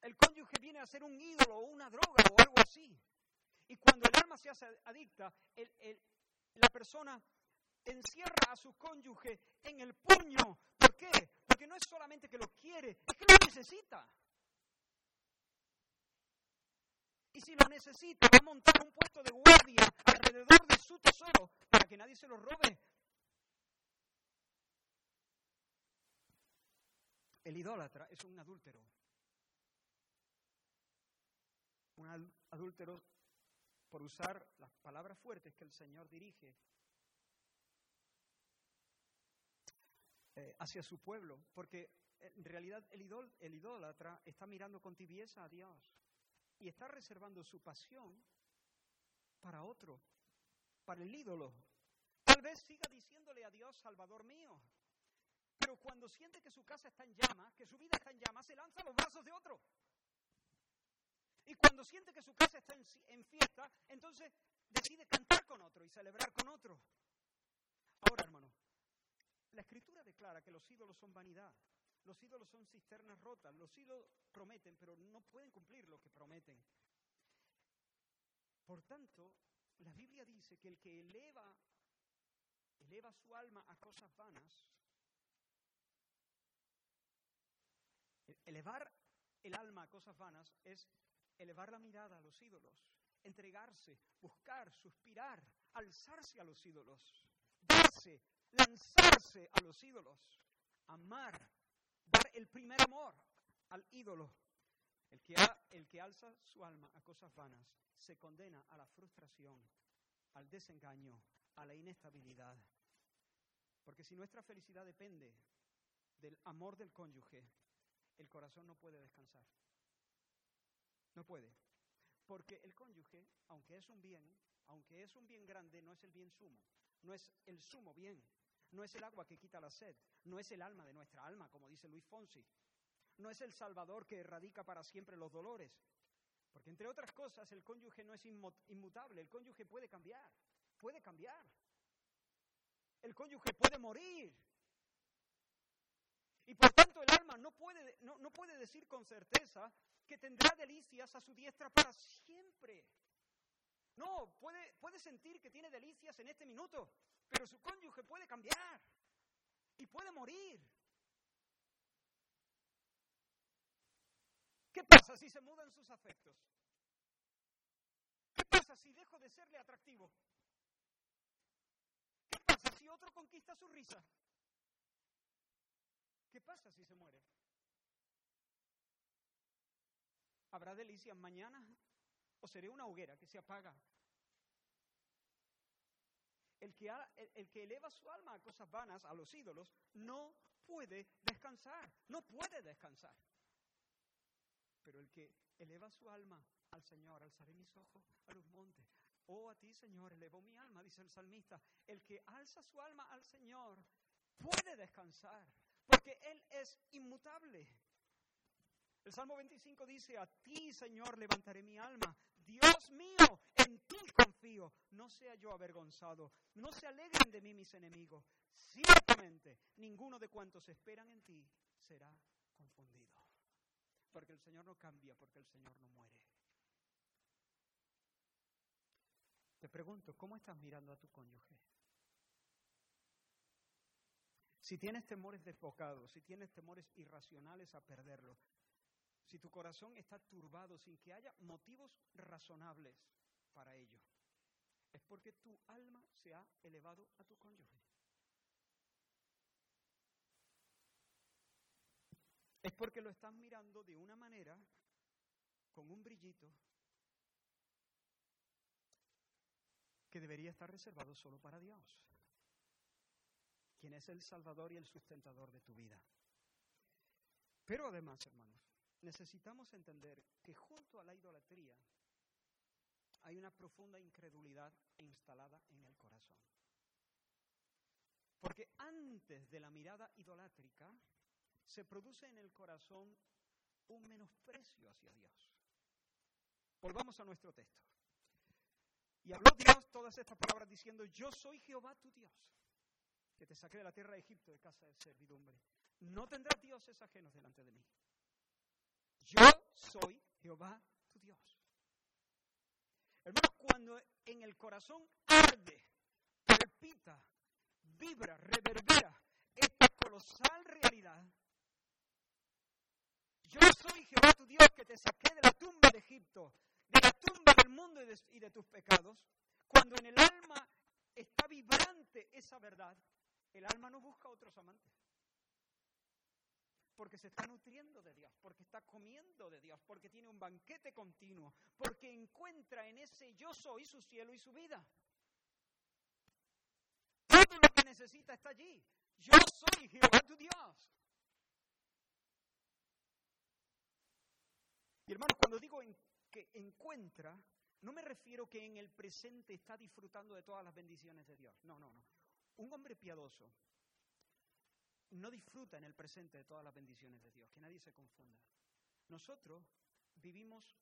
Speaker 2: El cónyuge viene a ser un ídolo o una droga o algo así. Y cuando el alma se hace adicta, la persona encierra a su cónyuge en el puño. ¿Por qué? Porque no es solamente que lo quiere, es que lo necesita. Y si lo necesita, va a montar un puesto de guardia alrededor de su tesoro que nadie se lo robe. El idólatra es un adúltero. Un adúltero por usar las palabras fuertes que el Señor dirige Eh, hacia su pueblo, porque en realidad el, el idólatra está mirando con tibieza a Dios y está reservando su pasión para otro, para el ídolo. Tal vez siga diciéndole a Dios, Salvador mío, pero cuando siente que su casa está en llamas, que su vida está en llamas, se lanza a los brazos de otro. Y cuando siente que su casa está en fiesta, entonces decide cantar con otro y celebrar con otro. Ahora, hermano, la escritura declara que los ídolos son vanidad, los ídolos son cisternas rotas, los ídolos prometen, pero no pueden cumplir lo que prometen. Por tanto, la Biblia dice que el que eleva, eleva su alma a cosas vanas, elevar el alma a cosas vanas es elevar la mirada a los ídolos, entregarse, buscar, suspirar, alzarse a los ídolos, darse, lanzarse a los ídolos, amar, dar el primer amor al ídolo. El que, el que alza su alma a cosas vanas se condena a la frustración, al desengaño, a la inestabilidad. Porque si nuestra felicidad depende del amor del cónyuge, el corazón no puede descansar. No puede. Porque el cónyuge, aunque es un bien, aunque es un bien grande, no es el bien sumo, no es el sumo bien, no es el agua que quita la sed, no es el alma de nuestra alma, como dice Luis Fonsi, no es el Salvador que erradica para siempre los dolores, porque entre otras cosas el cónyuge no es inmutable, el cónyuge puede cambiar, puede cambiar, el cónyuge puede morir. Y por tanto el alma no puede, decir con certeza que tendrá delicias a su diestra para siempre. No, puede, puede sentir que tiene delicias en este minuto, pero su cónyuge puede cambiar y puede morir. ¿Qué pasa si se mudan sus afectos? ¿Qué pasa si dejo de serle atractivo? ¿Qué pasa si otro conquista su risa? ¿Qué pasa si se muere? ¿Habrá delicias mañana? ¿O seré una hoguera que se apaga? El que, el que, eleva su alma a cosas vanas, a los ídolos, no puede descansar, no puede descansar. Pero el que eleva su alma al Señor, alzaré mis ojos a los montes. Oh, a ti, Señor, elevo mi alma, dice el salmista. El que alza su alma al Señor puede descansar, porque Él es inmutable. El Salmo 25 dice, a ti, Señor, levantaré mi alma. Dios mío, en ti confío. No sea yo avergonzado. No se alegren de mí mis enemigos. Ciertamente, ninguno de cuantos esperan en ti será confundido. Porque el Señor no cambia, porque el Señor no muere. Te pregunto, ¿cómo estás mirando a tu cónyuge? Si tienes temores desbocados, si tienes temores irracionales a perderlo, si tu corazón está turbado sin que haya motivos razonables para ello, es porque tu alma se ha elevado a tu cónyuge. Es porque lo estás mirando de una manera, con un brillito, que debería estar reservado solo para Dios, quien es el Salvador y el sustentador de tu vida. Pero además, hermanos, necesitamos entender que junto a la idolatría hay una profunda incredulidad instalada en el corazón. Porque antes de la mirada idolátrica, se produce en el corazón un menosprecio hacia Dios. Volvamos a nuestro texto. Y habló Dios todas estas palabras diciendo, yo soy Jehová tu Dios, que te saqué de la tierra de Egipto de casa de servidumbre. No tendrás dioses ajenos delante de mí. Yo soy Jehová tu Dios. Hermanos, cuando en el corazón arde, palpita, vibra, reverbera esta colosal realidad, yo soy Jehová tu Dios que te saqué de la tumba de Egipto, de la tumba del mundo y de, tus pecados. Cuando en el alma está vibrante esa verdad, el alma no busca otros amantes. Porque se está nutriendo de Dios, porque está comiendo de Dios, porque tiene un banquete continuo, porque encuentra en ese yo soy su cielo y su vida. Todo lo que necesita está allí. Yo soy Jehová tu Dios. Y hermanos, cuando digo que encuentra, no me refiero que en el presente está disfrutando de todas las bendiciones de Dios. No, no, no. Un hombre piadoso no disfruta en el presente de todas las bendiciones de Dios, que nadie se confunda. Nosotros vivimos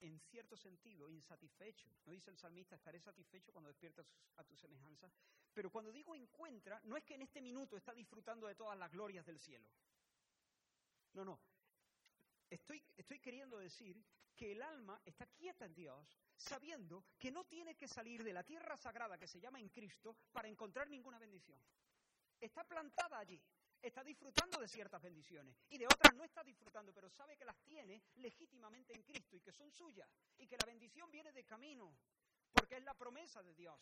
Speaker 2: en cierto sentido insatisfechos. No dice el salmista, estaré satisfecho cuando despiertas a tu semejanza. Pero cuando digo encuentra, no es que en este minuto está disfrutando de todas las glorias del cielo. No, no. Estoy, estoy queriendo decir que el alma está quieta en Dios, sabiendo que no tiene que salir de la tierra sagrada que se llama en Cristo para encontrar ninguna bendición. Está plantada allí, está disfrutando de ciertas bendiciones y de otras no está disfrutando, pero sabe que las tiene legítimamente en Cristo y que son suyas y que la bendición viene de camino, porque es la promesa de Dios.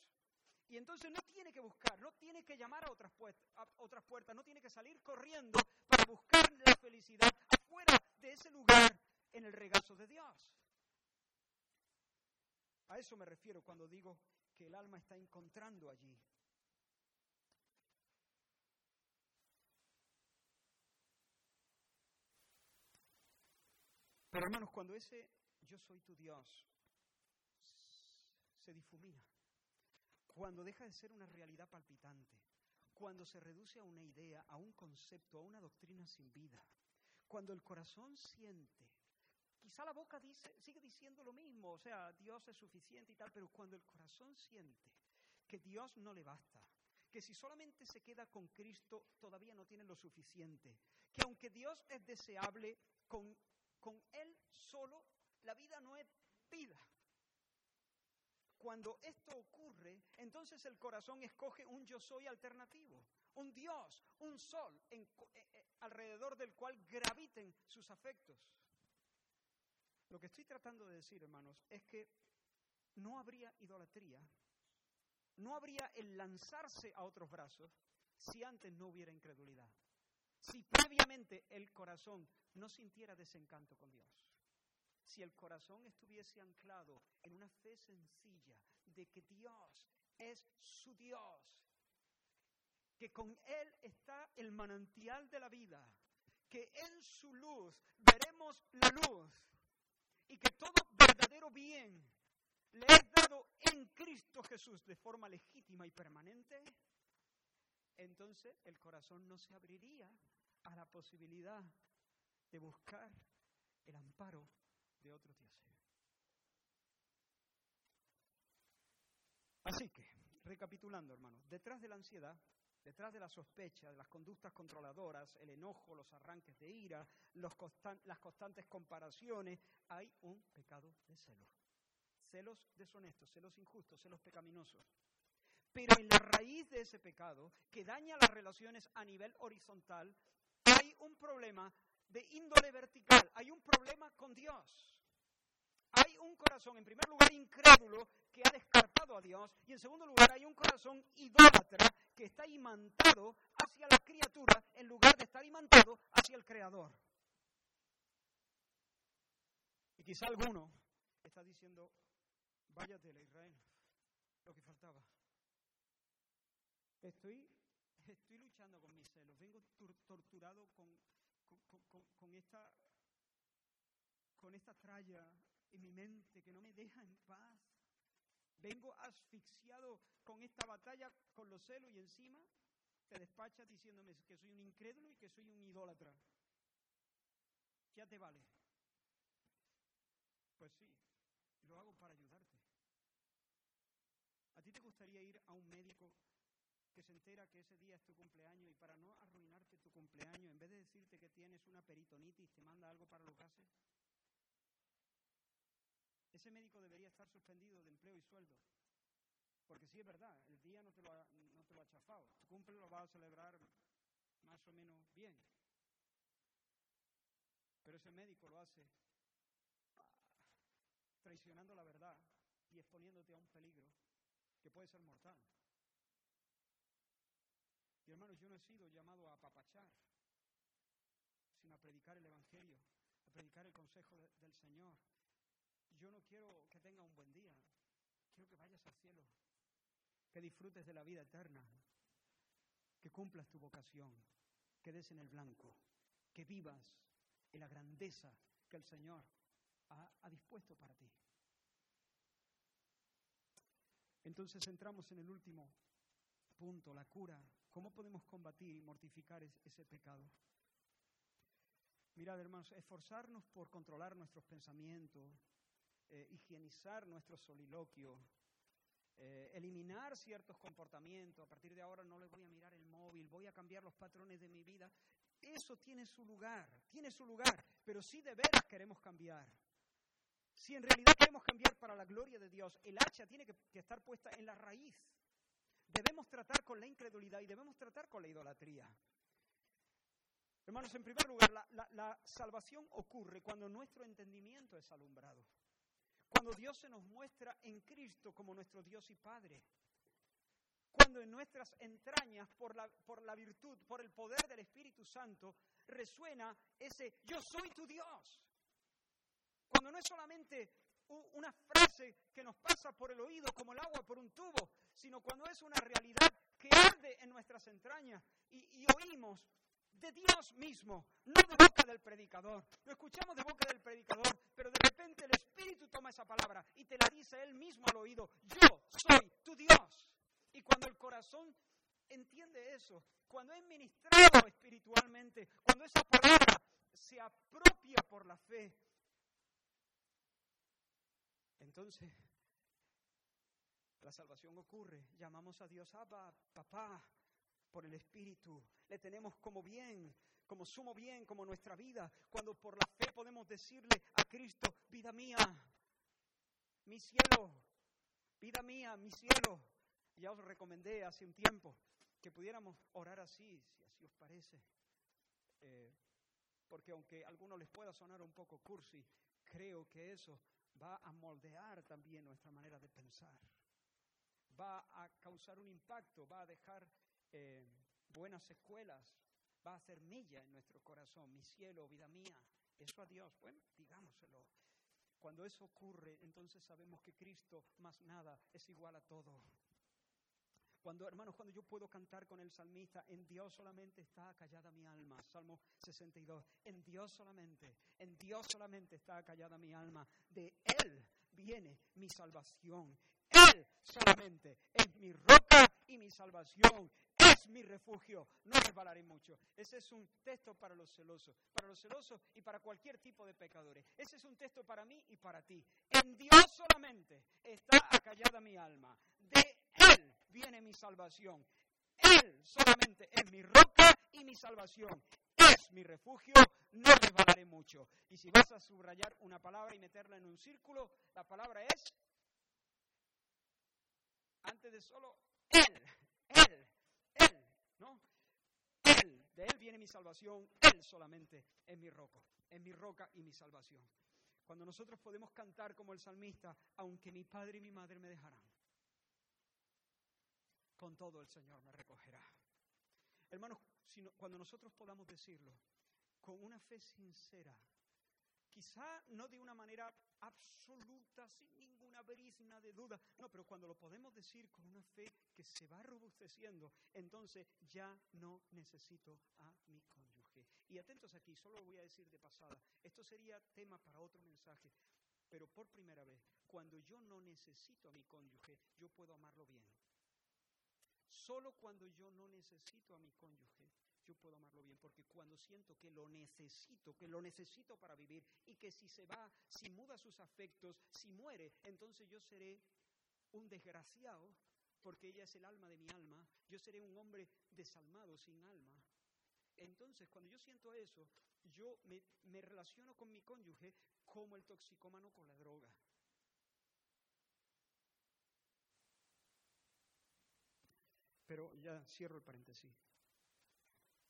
Speaker 2: Y entonces no tiene que buscar, no tiene que llamar a otras, puertas, no tiene que salir corriendo para buscar la felicidad afuera de ese lugar en el regazo de Dios. A eso me refiero cuando digo que el alma está encontrando allí. Pero hermanos, cuando ese yo soy tu Dios se difumina, cuando deja de ser una realidad palpitante, cuando se reduce a una idea, a un concepto, a una doctrina sin vida, cuando el corazón siente, quizá la boca dice, sigue diciendo lo mismo, o sea, Dios es suficiente y tal, pero cuando el corazón siente que Dios no le basta, que si solamente se queda con Cristo todavía no tiene lo suficiente, que aunque Dios es deseable, con, con Él solo la vida no es vida. Cuando esto ocurre, entonces el corazón escoge un yo soy alternativo, un Dios, un sol eh, eh, alrededor del cual graviten sus afectos. Lo que estoy tratando de decir, hermanos, es que no habría idolatría, no habría el lanzarse a otros brazos si antes no hubiera incredulidad. Si previamente el corazón no sintiera desencanto con Dios. Si el corazón estuviese anclado en una fe sencilla de que Dios es su Dios, que con Él está el manantial de la vida, que en su luz veremos la luz y que todo verdadero bien le es dado en Cristo Jesús de forma legítima y permanente, entonces el corazón no se abriría a la posibilidad de buscar el amparo de otros dioses. Así que, recapitulando, hermanos, detrás de la ansiedad, detrás de la sospecha, de las conductas controladoras, el enojo, los arranques de ira, las constantes comparaciones, hay un pecado de celos. Celos deshonestos, celos injustos, celos pecaminosos. Pero en la raíz de ese pecado, que daña las relaciones a nivel horizontal, hay un problema de índole vertical, hay un problema con Dios. Hay un corazón, en primer lugar, incrédulo que ha descartado a Dios, y en segundo lugar, hay un corazón idólatra que está imantado hacia la criatura en lugar de estar imantado hacia el Creador. Y quizá alguno está diciendo, váyate Israel, lo que faltaba. Estoy, estoy luchando con mis celos, vengo torturado con, con, esta, con esta tralla en mi mente que no me deja en paz. Vengo asfixiado con esta batalla, con los celos y encima te despachas diciéndome que soy un incrédulo y que soy un idólatra. Ya te vale. Pues sí, lo hago para ayudarte. ¿A ti te gustaría ir a un médico que se entera que ese día es tu cumpleaños y para no arruinarte tu cumpleaños, en vez de decirte que tienes una peritonitis, te manda algo para lo gases? Ese médico debería estar suspendido de empleo y sueldo. Porque sí es verdad, el día no te lo ha, no te lo ha chafado. Tu cumple lo vas a celebrar más o menos bien. Pero ese médico lo hace traicionando la verdad y exponiéndote a un peligro que puede ser mortal. Y hermanos, yo no he sido llamado a apapachar, sino a predicar el Evangelio, a predicar el consejo del Señor. Yo no quiero que tenga un buen día, quiero que vayas al cielo, que disfrutes de la vida eterna, que cumplas tu vocación, que des en el blanco, que vivas en la grandeza que el Señor ha, dispuesto para ti. Entonces entramos en el último punto, la cura ¿Cómo podemos combatir y mortificar ese pecado? Mirad, hermanos, esforzarnos por controlar nuestros pensamientos, eh, higienizar nuestro soliloquio, eh, eliminar ciertos comportamientos. A partir de ahora no le voy a mirar el móvil, voy a cambiar los patrones de mi vida. Eso tiene su lugar, tiene su lugar, pero si de veras queremos cambiar. Si en realidad queremos cambiar para la gloria de Dios, el hacha tiene que estar puesta en la raíz debemos tratar con la incredulidad y debemos tratar con la idolatría. Hermanos, en primer lugar, la, salvación ocurre cuando nuestro entendimiento es alumbrado, cuando Dios se nos muestra en Cristo como nuestro Dios y Padre, cuando en nuestras entrañas, por la, por la virtud, por el poder del Espíritu Santo, resuena ese yo soy tu Dios. Cuando no es solamente una frase que nos pasa por el oído como el agua por un tubo, sino cuando es una realidad que arde en nuestras entrañas y, oímos de Dios mismo, no de boca del predicador. Lo escuchamos de boca del predicador, pero de repente el Espíritu toma esa palabra y te la dice él mismo al oído, yo soy tu Dios. Y cuando el corazón entiende eso, cuando es ministrado espiritualmente, cuando esa palabra se apropia por la fe, entonces la salvación ocurre. Llamamos a Dios Abba, papá, por el Espíritu. Le tenemos como bien, como sumo bien, como nuestra vida. Cuando por la fe podemos decirle a Cristo, vida mía, mi cielo, vida mía, mi cielo. Ya os recomendé hace un tiempo que pudiéramos orar así, si así os parece. Eh, porque aunque a algunos les pueda sonar un poco cursi, creo que eso va a moldear también nuestra manera de pensar. Va a causar un impacto, va a dejar eh, buenas escuelas, va a hacer milla en nuestro corazón, mi cielo, vida mía. Eso a Dios, bueno, digámoselo. Cuando eso ocurre, entonces sabemos que Cristo más nada es igual a todo. Cuando, hermanos, cuando yo puedo cantar con el salmista, en Dios solamente está callada mi alma. Salmo 62. En Dios solamente, en Dios solamente está callada mi alma. De Él viene mi salvación. Él solamente es mi roca y mi salvación es mi refugio, no resbalaré mucho. Ese es un texto para los celosos, para los celosos y para cualquier tipo de pecadores. Ese es un texto para mí y para ti. En Dios solamente está acallada mi alma. De Él viene mi salvación. Él solamente es mi roca y mi salvación. Es mi refugio, no resbalaré mucho. Y si vas a subrayar una palabra y meterla en un círculo, la palabra es, antes de solo, Él, Él, ¿no? De Él viene mi salvación, Él solamente es mi roca, es mi roca y mi salvación. Cuando nosotros podemos cantar como el salmista, aunque mi padre y mi madre me dejarán, con todo el Señor me recogerá. Hermanos, cuando nosotros podamos decirlo con una fe sincera, quizá no de una manera absoluta, sin ninguna brizna de duda, no, pero cuando lo podemos decir con una fe que se va robusteciendo, entonces ya no necesito a mi cónyuge. Y atentos aquí, solo lo voy a decir de pasada, esto sería tema para otro mensaje, pero por primera vez, cuando yo no necesito a mi cónyuge, yo puedo amarlo bien. Solo cuando yo no necesito a mi cónyuge, yo puedo amarlo bien, porque cuando siento que lo necesito, que lo necesito para vivir y que si se va, si muda sus afectos, si muere, entonces yo seré un desgraciado, porque ella es el alma de mi alma, yo seré un hombre desalmado, sin alma. Entonces, cuando yo siento eso, yo me, relaciono con mi cónyuge como el toxicómano con la droga. Pero ya cierro el paréntesis.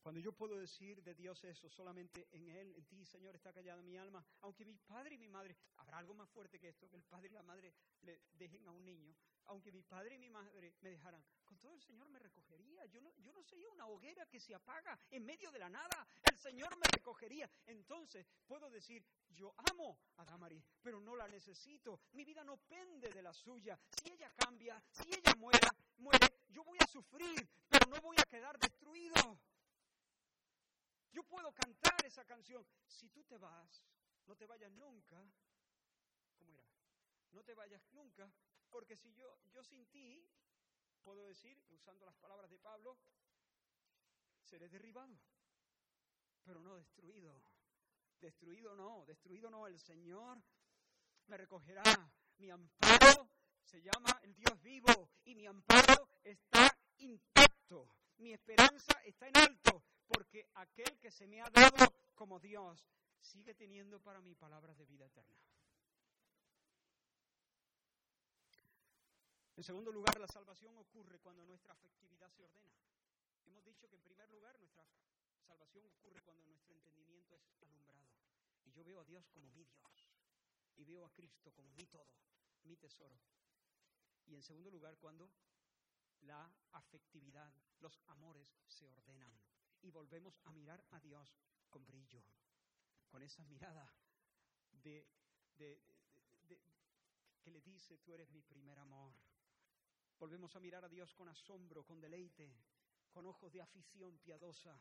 Speaker 2: Cuando yo puedo decir de Dios eso, solamente en Él, en ti, Señor, está callada mi alma, aunque mi padre y mi madre, habrá algo más fuerte que esto, que el padre y la madre le dejen a un niño, aunque mi padre y mi madre me dejaran, con todo el Señor me recogería. Yo no, yo no sería una hoguera que se apaga en medio de la nada, el Señor me recogería. Entonces puedo decir, yo amo a Damari, pero no la necesito. Mi vida no pende de la suya. Si ella cambia, si ella muera, muere, yo voy a sufrir, pero no voy a quedar destruido. Yo puedo cantar esa canción. Si tú te vas, no te vayas nunca. ¿Cómo era? No te vayas nunca, porque si yo, yo sin ti, puedo decir, usando las palabras de Pablo, seré derribado, pero no destruido. Destruido no, destruido no. El Señor me recogerá. Mi amparo se llama el Dios vivo y mi amparo está intacto. Mi esperanza está en alto porque aquel que se me ha dado como Dios sigue teniendo para mí palabras de vida eterna. En segundo lugar, la salvación ocurre cuando nuestra afectividad se ordena. Hemos dicho que en primer lugar nuestra salvación ocurre cuando nuestro entendimiento es alumbrado. Y yo veo a Dios como mi Dios. Y veo a Cristo como mi todo, mi tesoro. Y en segundo lugar, cuando la afectividad, los amores se ordenan y volvemos a mirar a Dios con brillo, con esa mirada de, que le dice, tú eres mi primer amor. Volvemos a mirar a Dios con asombro, con deleite, con ojos de afición piadosa.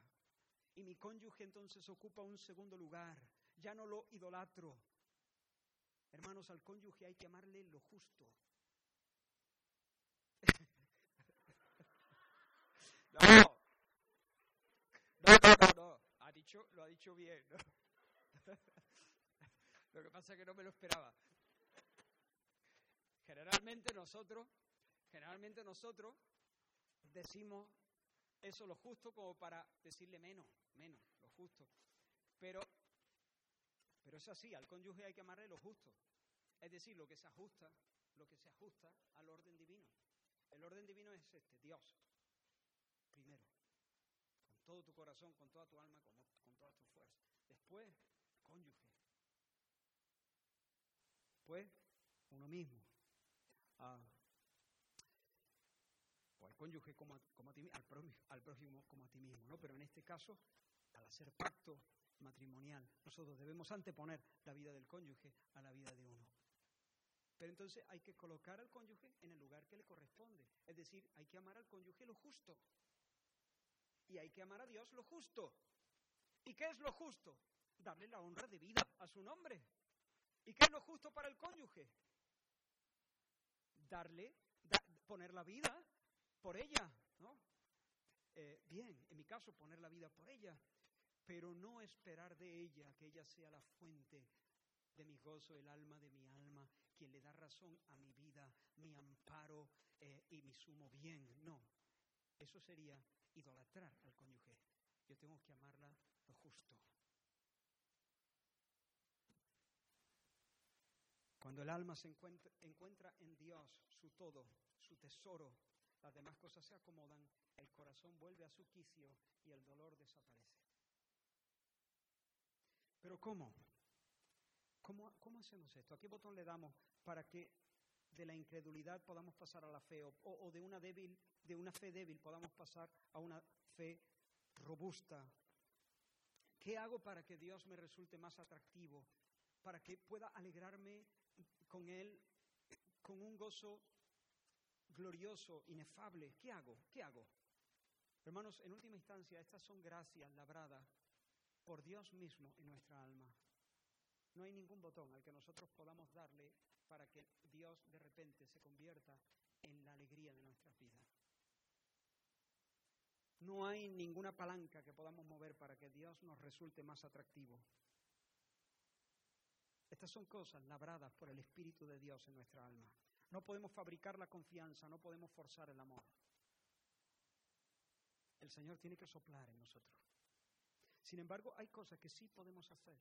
Speaker 2: Y mi cónyuge entonces ocupa un segundo lugar. Ya no lo idolatro. Hermanos, al cónyuge hay que amarle lo justo. No, lo ha dicho bien. (laughs) lo que pasa es que no me lo esperaba. Generalmente nosotros, generalmente nosotros decimos eso lo justo como para decirle menos, menos, lo justo. Pero, pero es así, al cónyuge hay que amarle lo justo. Es decir, lo que se ajusta, lo que se ajusta al orden divino. El orden divino es este, Dios, primero todo tu corazón, con toda tu alma, con, con todas tus fuerzas. Después, cónyuge. fue uno mismo. Ah, o al cónyuge como, como a ti, al, al prójimo como a ti mismo, ¿no? Pero en este caso, al hacer pacto matrimonial, nosotros debemos anteponer la vida del cónyuge a la vida de uno. Pero entonces hay que colocar al cónyuge en el lugar que le corresponde. Es decir, hay que amar al cónyuge lo justo. Y hay que amar a Dios lo justo. ¿Y qué es lo justo? Darle la honra de vida a su nombre. ¿Y qué es lo justo para el cónyuge? Darle, poner la vida por ella, ¿no? Eh, bien, en mi caso, poner la vida por ella, pero no esperar de ella que ella sea la fuente de mi gozo, el alma de mi alma, quien le da razón a mi vida, mi amparo eh, y mi sumo bien. No, eso sería idolatrar al cónyuge. Yo tengo que amarla lo justo. Cuando el alma se encuentra, encuentra en Dios, su todo, su tesoro, las demás cosas se acomodan, el corazón vuelve a su quicio y el dolor desaparece. Pero ¿cómo? ¿Cómo, hacemos esto? ¿A qué botón le damos para que de la incredulidad podamos pasar a la fe o, de, una débil, de una fe débil podamos pasar a una fe robusta? ¿Qué hago para que Dios me resulte más atractivo? Para que pueda alegrarme con Él con un gozo glorioso, inefable. ¿Qué hago? ¿Qué hago? Hermanos, en última instancia, estas son gracias labradas por Dios mismo en nuestra alma. No hay ningún botón al que nosotros podamos darle para que Dios de repente se convierta en la alegría de nuestras vidas. No hay ninguna palanca que podamos mover para que Dios nos resulte más atractivo. Estas son cosas labradas por el Espíritu de Dios en nuestra alma. No podemos fabricar la confianza, no podemos forzar el amor. El Señor tiene que soplar en nosotros. Sin embargo, hay cosas que sí podemos hacer.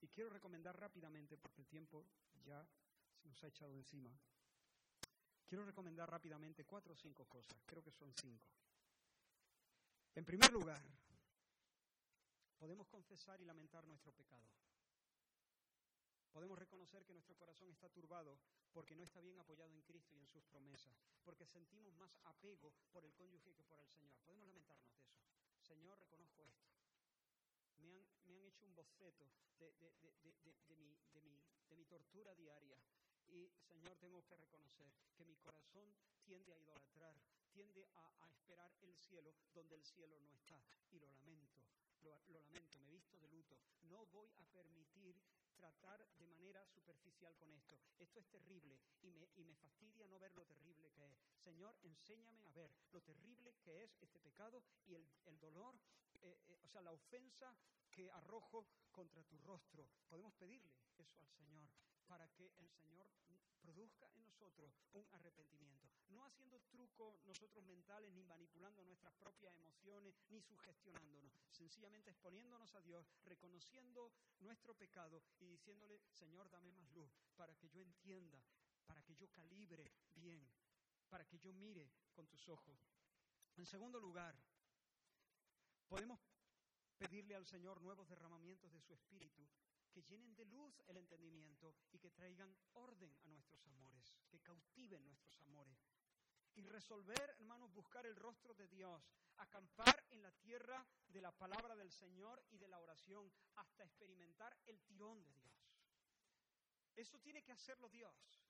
Speaker 2: Y quiero recomendar rápidamente, porque el tiempo ya nos ha echado encima, quiero recomendar rápidamente cuatro o cinco cosas, creo que son cinco. En primer lugar, podemos confesar y lamentar nuestro pecado. Podemos reconocer que nuestro corazón está turbado porque no está bien apoyado en Cristo y en sus promesas, porque sentimos más apego por el cónyuge que por el Señor. Podemos lamentarnos de eso. Señor, reconozco esto me han, hecho un boceto de, mi, tortura diaria. Y Señor, tengo que reconocer que mi corazón tiende a idolatrar, tiende a, esperar el cielo donde el cielo no está. Y lo lamento, lo, lo, lamento, me visto de luto. No voy a permitir tratar de manera superficial con esto. Esto es terrible y me, y me fastidia no ver lo terrible que es. Señor, enséñame a ver lo terrible que es este pecado y el, el dolor, eh, eh, o sea, la ofensa que arrojo contra tu rostro. Podemos pedirle eso al Señor para que el Señor produzca en nosotros un arrepentimiento. No haciendo trucos nosotros mentales, ni manipulando nuestras propias emociones, ni sugestionándonos. Sencillamente exponiéndonos a Dios, reconociendo nuestro pecado y diciéndole, Señor, dame más luz para que yo entienda, para que yo calibre bien, para que yo mire con tus ojos. En segundo lugar, podemos pedirle al Señor nuevos derramamientos de su espíritu que llenen de luz el entendimiento y que traigan orden a nuestros amores, que cautiven nuestros amores. Y resolver, hermanos, buscar el rostro de Dios, acampar en la tierra de la palabra del Señor y de la oración hasta experimentar el tirón de Dios. Eso tiene que hacerlo Dios.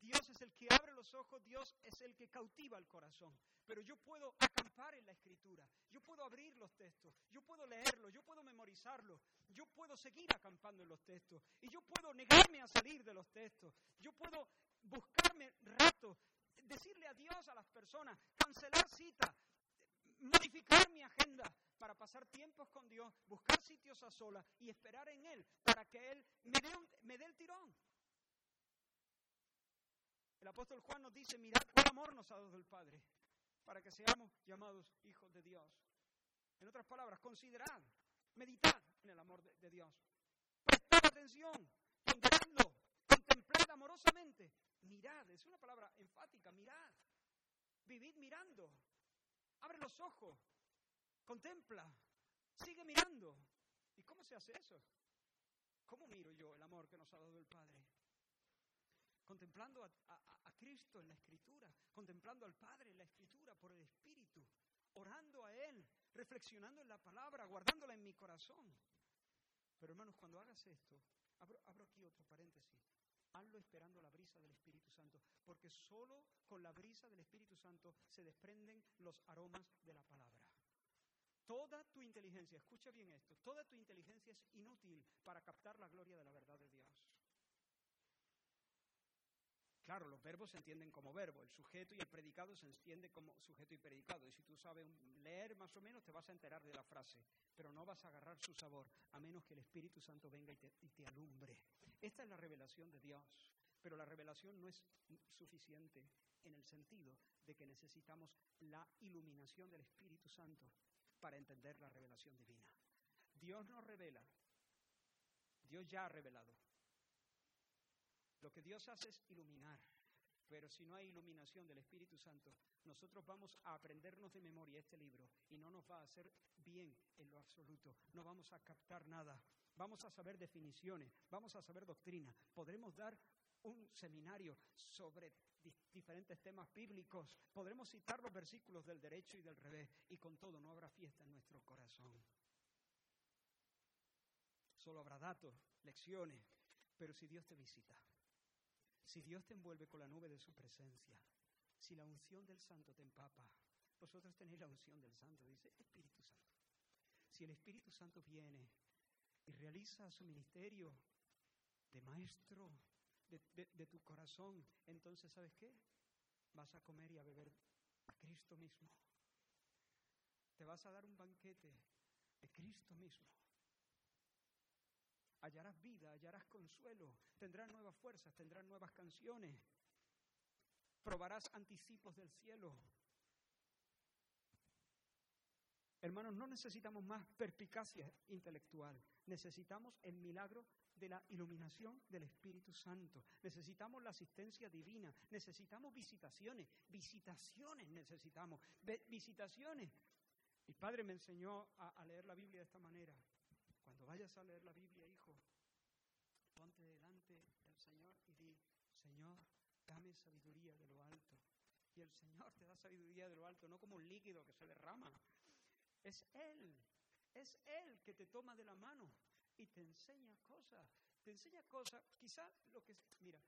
Speaker 2: Dios es el que abre los ojos, Dios es el que cautiva el corazón. Pero yo puedo acampar en la escritura, yo puedo abrir los textos, yo puedo leerlo, yo puedo memorizarlo, yo puedo seguir acampando en los textos y yo puedo negarme a salir de los textos, yo puedo buscarme rato, decirle adiós a las personas, cancelar citas, modificar mi agenda para pasar tiempos con Dios, buscar sitios a solas y esperar en Él para que Él me dé, me dé el tirón. El apóstol Juan nos dice, mirad cuál amor nos ha dado el Padre, para que seamos llamados hijos de Dios. En otras palabras, considerad, meditad en el amor de, Dios. Prestad atención, ponderadlo, contemplad amorosamente. Mirad, es una palabra enfática, mirad. Vivid mirando. Abre los ojos, contempla, sigue mirando. ¿Y cómo se hace eso? ¿Cómo miro yo el amor que nos ha dado el Padre? Contemplando a, Cristo en la Escritura, contemplando al Padre en la Escritura por el Espíritu, orando a Él, reflexionando en la palabra, guardándola en mi corazón. Pero hermanos, cuando hagas esto, abro, aquí otro paréntesis, hazlo esperando la brisa del Espíritu Santo, porque solo con la brisa del Espíritu Santo se desprenden los aromas de la palabra. Toda tu inteligencia, escucha bien esto, toda tu inteligencia es inútil para captar la gloria de la verdad de Dios. Claro, los verbos se entienden como verbo, el sujeto y el predicado se entiende como sujeto y predicado. Y si tú sabes leer más o menos, te vas a enterar de la frase, pero no vas a agarrar su sabor, a menos que el Espíritu Santo venga y te, y te alumbre. Esta es la revelación de Dios, pero la revelación no es suficiente en el sentido de que necesitamos la iluminación del Espíritu Santo para entender la revelación divina. Dios nos revela, Dios ya ha revelado, lo que Dios hace es iluminar. Pero si no hay iluminación del Espíritu Santo, nosotros vamos a aprendernos de memoria este libro y no nos va a hacer bien en lo absoluto. No vamos a captar nada. Vamos a saber definiciones, vamos a saber doctrina. Podremos dar un seminario sobre diferentes temas bíblicos. Podremos citar los versículos del derecho y del revés y con todo no habrá fiesta en nuestro corazón. Solo habrá datos, lecciones, pero si Dios te visita, si Dios te envuelve con la nube de su presencia, si la unción del Santo te empapa, vosotros tenéis la unción del Santo, dice Espíritu Santo. Si el Espíritu Santo viene y realiza su ministerio de maestro de, tu corazón, entonces ¿sabes qué? Vas a comer y a beber a Cristo mismo. Te vas a dar un banquete de Cristo mismo hallarás vida, hallarás consuelo, tendrás nuevas fuerzas, tendrás nuevas canciones, probarás anticipos del cielo. Hermanos, no necesitamos más perspicacia intelectual, necesitamos el milagro de la iluminación del Espíritu Santo, necesitamos la asistencia divina, necesitamos visitaciones, visitaciones necesitamos, visitaciones. Mi padre me enseñó a leer la Biblia de esta manera. Cuando vayas a leer la Biblia, hijo, ponte delante del Señor y di, Señor, dame sabiduría de lo alto. Y el Señor te da sabiduría de lo alto, no como un líquido que se derrama. Es Él, es Él que te toma de la mano y te enseña cosas. Te enseña cosas, quizá lo que... Mira,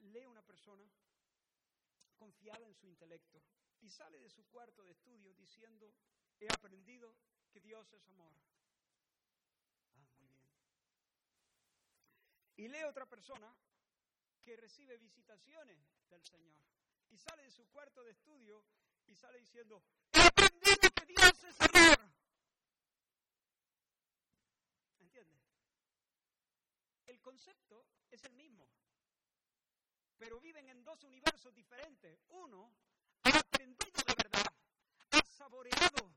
Speaker 2: lee una persona confiada en su intelecto y sale de su cuarto de estudio diciendo, he aprendido que Dios es amor. Ah, muy bien. Y lee otra persona que recibe visitaciones del Señor y sale de su cuarto de estudio y sale diciendo, he aprendido que Dios es amor. ¿Entiendes? El concepto es el mismo, pero viven en dos universos diferentes. Uno ha aprendido de verdad, ha saboreado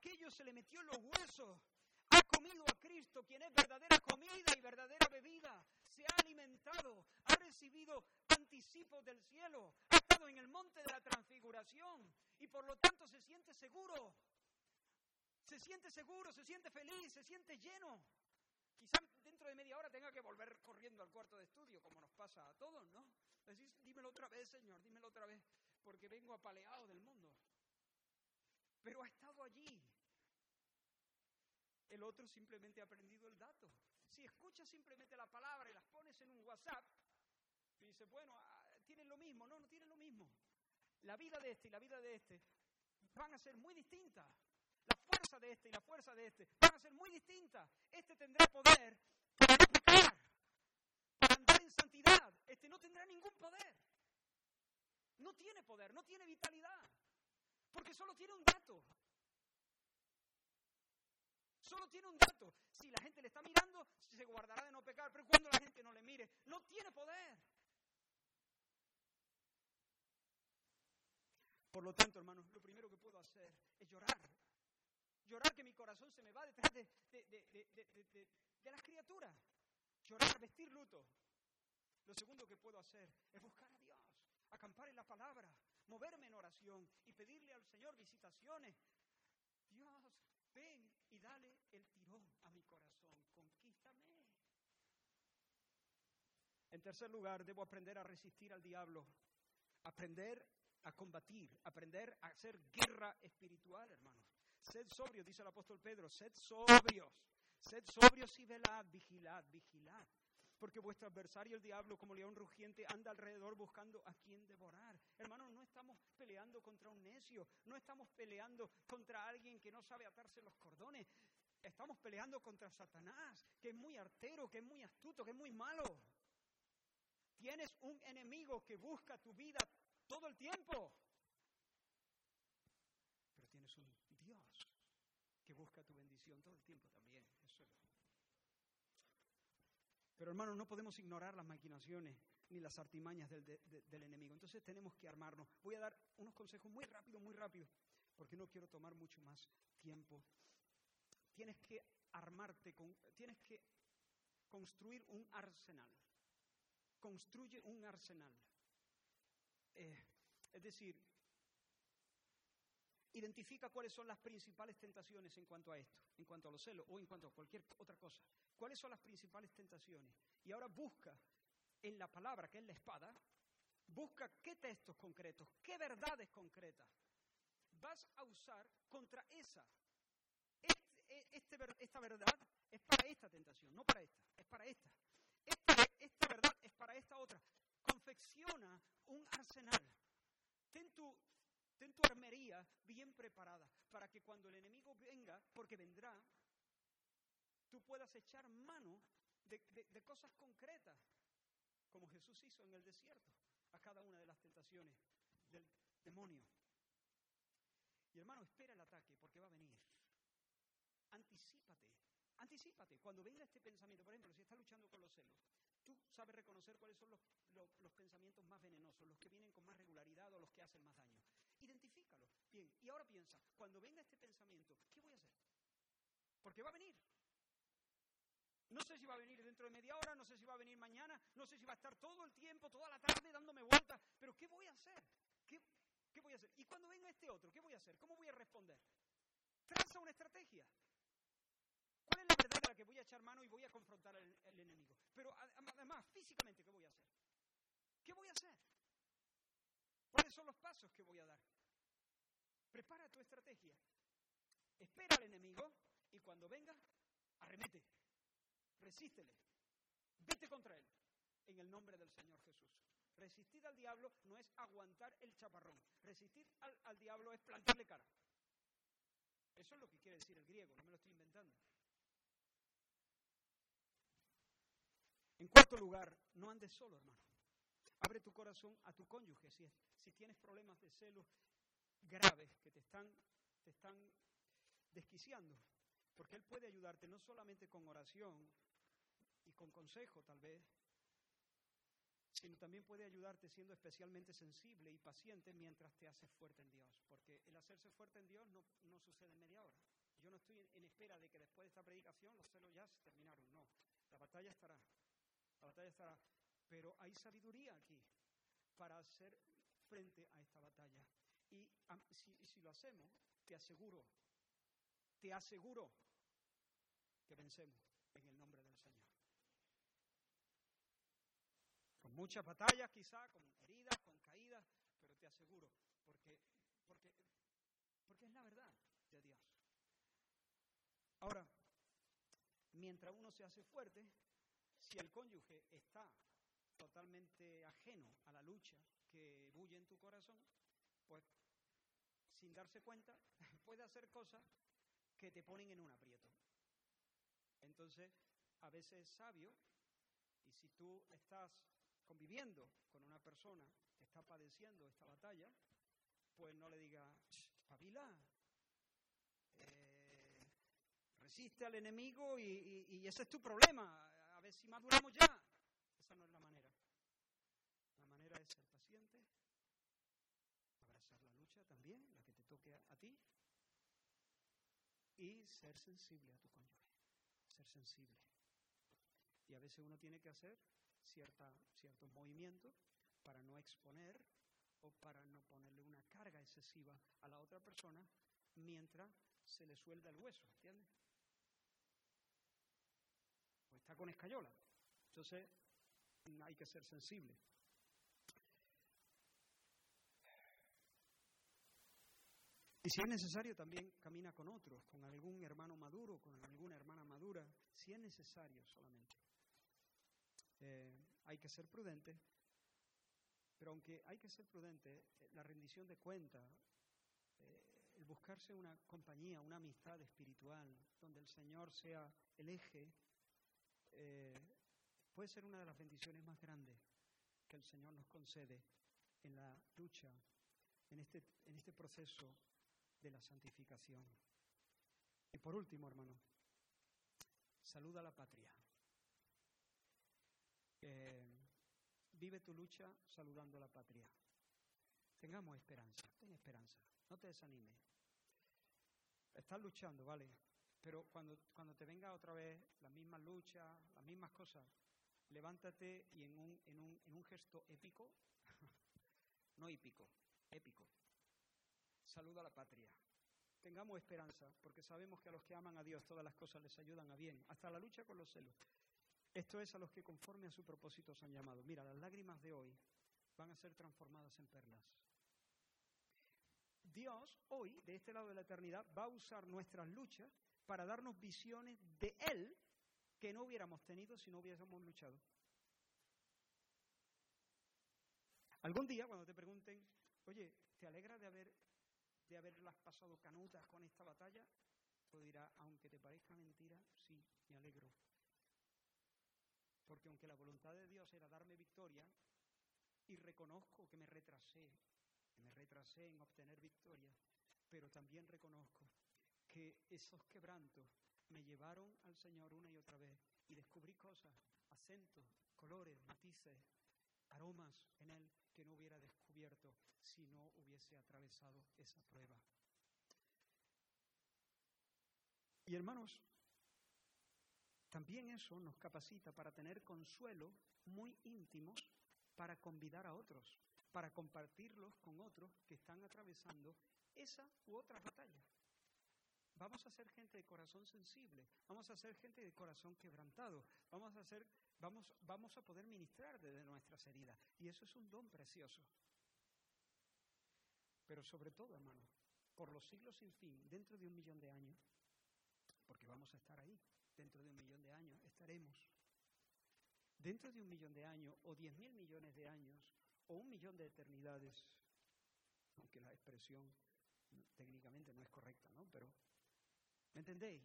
Speaker 2: aquello se le metió en los huesos. Ha comido a Cristo, quien es verdadera comida y verdadera bebida. Se ha alimentado, ha recibido anticipos del cielo, ha estado en el monte de la transfiguración y por lo tanto se siente seguro. Se siente seguro, se siente feliz, se siente lleno. Quizá dentro de media hora tenga que volver corriendo al cuarto de estudio, como nos pasa a todos, ¿no? Decís, dímelo otra vez, Señor, dímelo otra vez, porque vengo apaleado del mundo pero ha estado allí. El otro simplemente ha aprendido el dato. Si escuchas simplemente la palabra y las pones en un WhatsApp, y dices, bueno, ah, tienen lo mismo. No, no tienen lo mismo. La vida de este y la vida de este van a ser muy distintas. La fuerza de este y la fuerza de este van a ser muy distintas. Este tendrá poder para no pecar, para andar en santidad. Este no tendrá ningún poder. No tiene poder, no tiene vitalidad. Porque solo tiene un dato. Solo tiene un dato. Si la gente le está mirando, se guardará de no pecar, pero cuando la gente no le mire, no tiene poder. Por lo tanto, hermanos, lo primero que puedo hacer es llorar. Llorar que mi corazón se me va detrás de, de, las criaturas. Llorar, vestir luto. Lo segundo que puedo hacer es buscar a Dios acampar en la palabra, moverme en oración y pedirle al Señor visitaciones. Dios, ven dale el tirón a mi corazón, conquístame. En tercer lugar, debo aprender a resistir al diablo, aprender a combatir, aprender a hacer guerra espiritual, hermanos. Sed sobrios, dice el apóstol Pedro, sed sobrios, sed sobrios y velad, vigilad, vigilad. Porque vuestro adversario, el diablo, como león rugiente, anda alrededor buscando a quien devorar. Hermanos, no estamos peleando contra un necio, no estamos peleando contra alguien que no sabe atarse los cordones. Estamos peleando contra Satanás, que es muy artero, que es muy astuto, que es muy malo. Tienes un enemigo que busca tu vida todo el tiempo. Pero tienes un Dios que busca tu bendición todo el tiempo también. Eso es. Pero hermanos, no podemos ignorar las maquinaciones ni las artimañas del, del, enemigo. Entonces tenemos que armarnos. Voy a dar unos consejos muy rápido, muy rápido, porque no quiero tomar mucho más tiempo. Tienes que armarte, con, tienes que construir un arsenal construye un arsenal. Eh, es decir, identifica cuáles son las principales tentaciones en cuanto a esto, en cuanto a los celos o en cuanto a cualquier otra cosa. ¿Cuáles son las principales tentaciones? Y ahora busca en la palabra, que es la espada, busca qué textos concretos, qué verdades concretas vas a usar contra esa. Este, este esta verdad es para esta tentación, no para esta, es para esta. Esta, verdad es para esta otra. Confecciona un arsenal. Ten tu, ten tu armería bien preparada para que cuando el enemigo venga, porque vendrá, tú puedas echar mano de, cosas concretas, como Jesús hizo en el desierto, a cada una de las tentaciones del demonio. Y hermano, espera el ataque porque va a venir. Anticípate, Anticípate, cuando venga este pensamiento, por ejemplo, si estás luchando con los celos, tú sabes reconocer cuáles son los, pensamientos más venenosos, los que vienen con más regularidad o los que hacen más daño. Identifícalo. Bien, y ahora piensa, cuando venga este pensamiento, ¿qué voy a hacer? Porque va a venir. No sé si va a venir dentro de media hora, no sé si va a venir mañana, no sé si va a estar todo el tiempo, toda la tarde dándome vueltas, pero ¿qué voy a hacer? ¿Qué, ¿Qué voy a hacer? Y cuando venga este otro, ¿qué voy a hacer? ¿Cómo voy a responder? Traza una estrategia. ¿Cuál es la verdad a la que voy a echar mano y voy a confrontar al, enemigo? Pero además, físicamente, ¿qué voy a hacer? ¿Qué voy a hacer? ¿Cuáles son los pasos que voy a dar? Prepara tu estrategia. Espera al enemigo y cuando venga, arremete. Resístele. Vete contra él. En el nombre del Señor Jesús. Resistir al diablo no es aguantar el chaparrón. Resistir al, diablo es plantarle cara. Eso es lo que quiere decir el griego, no me lo estoy inventando. En cuarto lugar, no andes solo, hermano. Abre tu corazón a tu cónyuge si, tienes problemas de celos graves que te están, te están desquiciando. Porque Él puede ayudarte no solamente con oración y con consejo tal vez, sino también puede ayudarte siendo especialmente sensible y paciente mientras te haces fuerte en Dios. Porque el hacerse fuerte en Dios no, no sucede en media hora. Yo no estoy en espera de que después de esta predicación los celos ya se terminaron. No, la batalla estará la batalla estará. Pero hay sabiduría aquí para hacer frente a esta batalla. Y si, lo hacemos, te aseguro, te aseguro que vencemos en el nombre del Señor. Con muchas batallas quizá, con heridas, con caídas, pero te aseguro, porque, porque, porque es la verdad de Dios. Ahora, mientras uno se hace fuerte, si el cónyuge está totalmente ajeno a la lucha que bulle en tu corazón, pues sin darse cuenta (laughs) puede hacer cosas que te ponen en un aprieto. Entonces, a veces es sabio, y si tú estás conviviendo con una persona que está padeciendo esta batalla, pues no le digas, pavila, eh, resiste al enemigo y ese es tu problema a ver si maduramos ya. Esa no es la manera. La manera es ser paciente, abrazar la lucha también, la que te toque a, y ser sensible a tu cónyuge, ser sensible. Y a veces uno tiene que hacer ciertos movimientos para no exponer o para no ponerle una carga excesiva a la otra persona mientras se le suelda el hueso, ¿entiendes? pues está con escayola. Entonces, hay que ser sensible. Y si es necesario, también camina con otros, con algún hermano maduro, con alguna hermana madura, si es necesario solamente. Eh, hay que ser prudente, pero aunque hay que ser prudente, eh, la rendición de cuenta, eh, el buscarse una compañía, una amistad espiritual, donde el Señor sea el eje, puede ser una de las bendiciones más grandes que el Señor nos concede en la lucha, en este, en este proceso de la santificación. Y por último, hermano, saluda a la patria. vive tu lucha saludando a la patria. Tengamos esperanza, ten esperanza, no te desanimes. Estás luchando, ¿vale? Pero cuando, cuando te venga otra vez la misma lucha, las mismas cosas, levántate y en un, en un, en un gesto épico, (laughs) no épico, épico, saluda a la patria. Tengamos esperanza, porque sabemos que a los que aman a Dios todas las cosas les ayudan a bien, hasta la lucha con los celos. Esto es a los que conforme a su propósito se han llamado. Mira, las lágrimas de hoy van a ser transformadas en perlas. Dios hoy, de este lado de la eternidad, va a usar nuestras luchas para darnos visiones de Él que no hubiéramos tenido si no hubiésemos luchado. Algún día, cuando te pregunten, oye, ¿te alegra de haber de haberlas pasado canutas con esta batalla? Tú dirás, aunque te parezca mentira, sí, me alegro. Porque aunque la voluntad de Dios era darme victoria, y reconozco que me retrasé, que me retrasé en obtener victoria, pero también reconozco que esos quebrantos me llevaron al Señor una y otra vez y descubrí cosas, acentos, colores, matices, aromas en Él que no hubiera descubierto si no hubiese atravesado esa prueba. Y hermanos, también eso nos capacita para tener consuelo muy íntimos para convidar a otros, para compartirlos con otros que están atravesando esa u otras batallas. Vamos a ser gente de corazón sensible, vamos a ser gente de corazón quebrantado, vamos a ser, vamos, vamos a poder ministrar desde nuestras heridas. Y eso es un don precioso. Pero sobre todo, hermano, por los siglos sin fin, dentro de un millón de años, porque vamos a estar ahí, dentro de un millón de años estaremos. Dentro de un millón de años, o diez mil millones de años, o un millón de eternidades, aunque la expresión técnicamente no es correcta, ¿no? Pero ¿Me entendéis?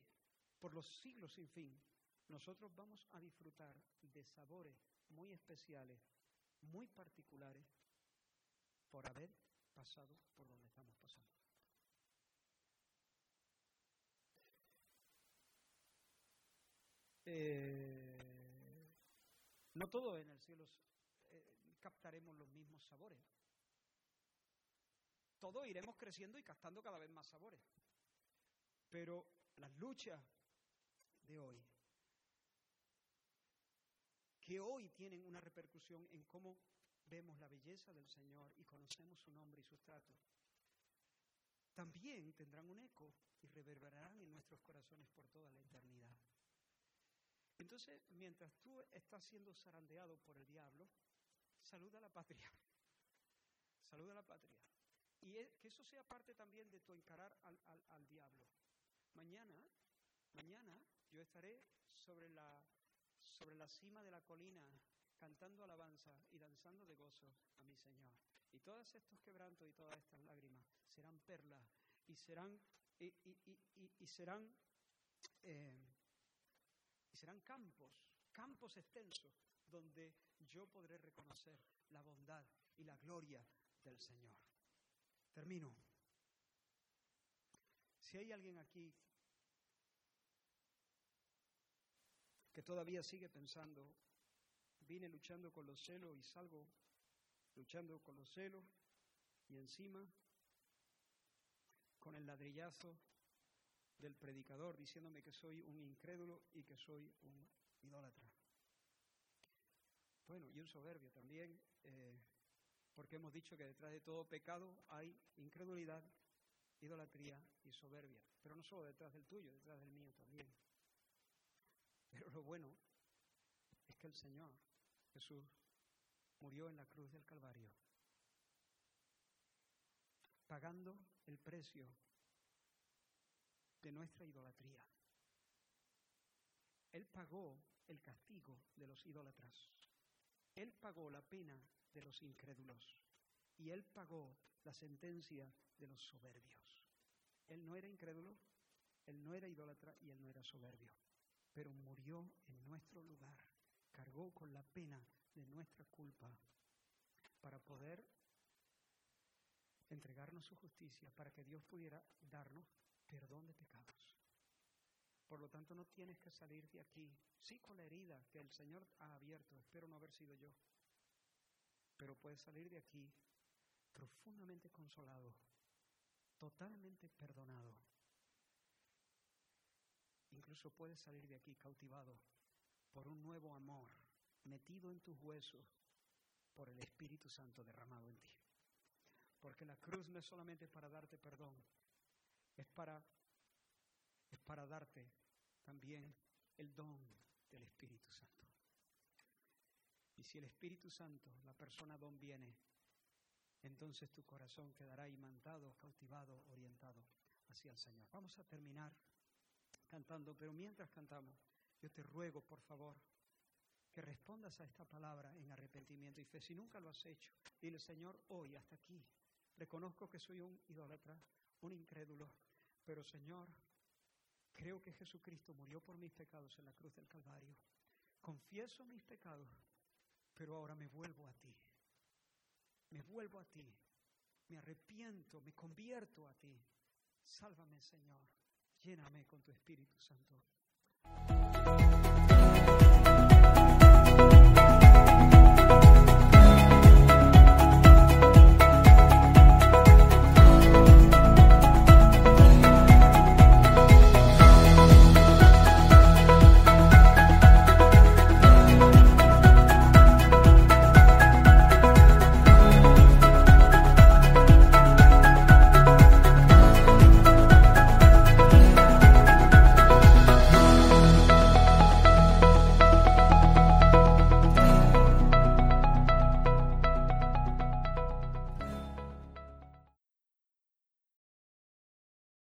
Speaker 2: Por los siglos sin fin, nosotros vamos a disfrutar de sabores muy especiales, muy particulares, por haber pasado por donde estamos pasando. Eh, no todos en el cielo eh, captaremos los mismos sabores. Todos iremos creciendo y captando cada vez más sabores. Pero las luchas de hoy, que hoy tienen una repercusión en cómo vemos la belleza del Señor y conocemos su nombre y sus tratos, también tendrán un eco y reverberarán en nuestros corazones por toda la eternidad. Entonces, mientras tú estás siendo zarandeado por el diablo, saluda a la patria. (laughs) Saluda a la patria. Y que eso sea parte también de tu encarar al, al diablo. Mañana, mañana yo estaré sobre la, sobre la cima de la colina cantando alabanza y danzando de gozo a mi Señor. Y todos estos quebrantos y todas estas lágrimas serán perlas y serán, y, serán, eh, y serán campos, campos extensos, donde yo podré reconocer la bondad y la gloria del Señor. Termino. Si hay alguien aquí que todavía sigue pensando, vine luchando con los celos y salgo luchando con los celos y encima con el ladrillazo del predicador diciéndome que soy un incrédulo y que soy un idólatra. Bueno, y un soberbio también, eh, porque hemos dicho que detrás de todo pecado hay incredulidad, idolatría y soberbia, pero no solo detrás del tuyo, detrás del mío también. Pero lo bueno es que el Señor Jesús murió en la cruz del Calvario, pagando el precio de nuestra idolatría. Él pagó el castigo de los idólatras. Él pagó la pena de los incrédulos. Y Él pagó la sentencia de los soberbios. Él no era incrédulo, Él no era idólatra y Él no era soberbio. Pero murió en nuestro lugar. Cargó con la pena de nuestra culpa para poder entregarnos su justicia, para que Dios pudiera darnos perdón de pecados. Por lo tanto, no tienes que salir de aquí, sí con la herida que el Señor ha abierto, espero no haber sido yo, pero puedes salir de aquí profundamente consolado, totalmente perdonado. Incluso puedes salir de aquí cautivado por un nuevo amor metido en tus huesos por el Espíritu Santo derramado en ti. Porque la cruz no es solamente para darte perdón, es para, es para darte también el don del Espíritu Santo. Y si el Espíritu Santo, la persona don viene, entonces tu corazón quedará imantado, cautivado, orientado hacia el Señor. Vamos a terminar cantando, pero mientras cantamos, yo te ruego, por favor, que respondas a esta palabra en arrepentimiento y fe. Si nunca lo has hecho, dile, Señor, hoy hasta aquí, reconozco que soy un idólatra, un incrédulo, pero Señor, creo que Jesucristo murió por mis pecados en la cruz del Calvario. Confieso mis pecados, pero ahora me vuelvo a ti. Me vuelvo a ti. Me arrepiento, me convierto a ti. Sálvame, Señor. Lléname con tu Espíritu Santo.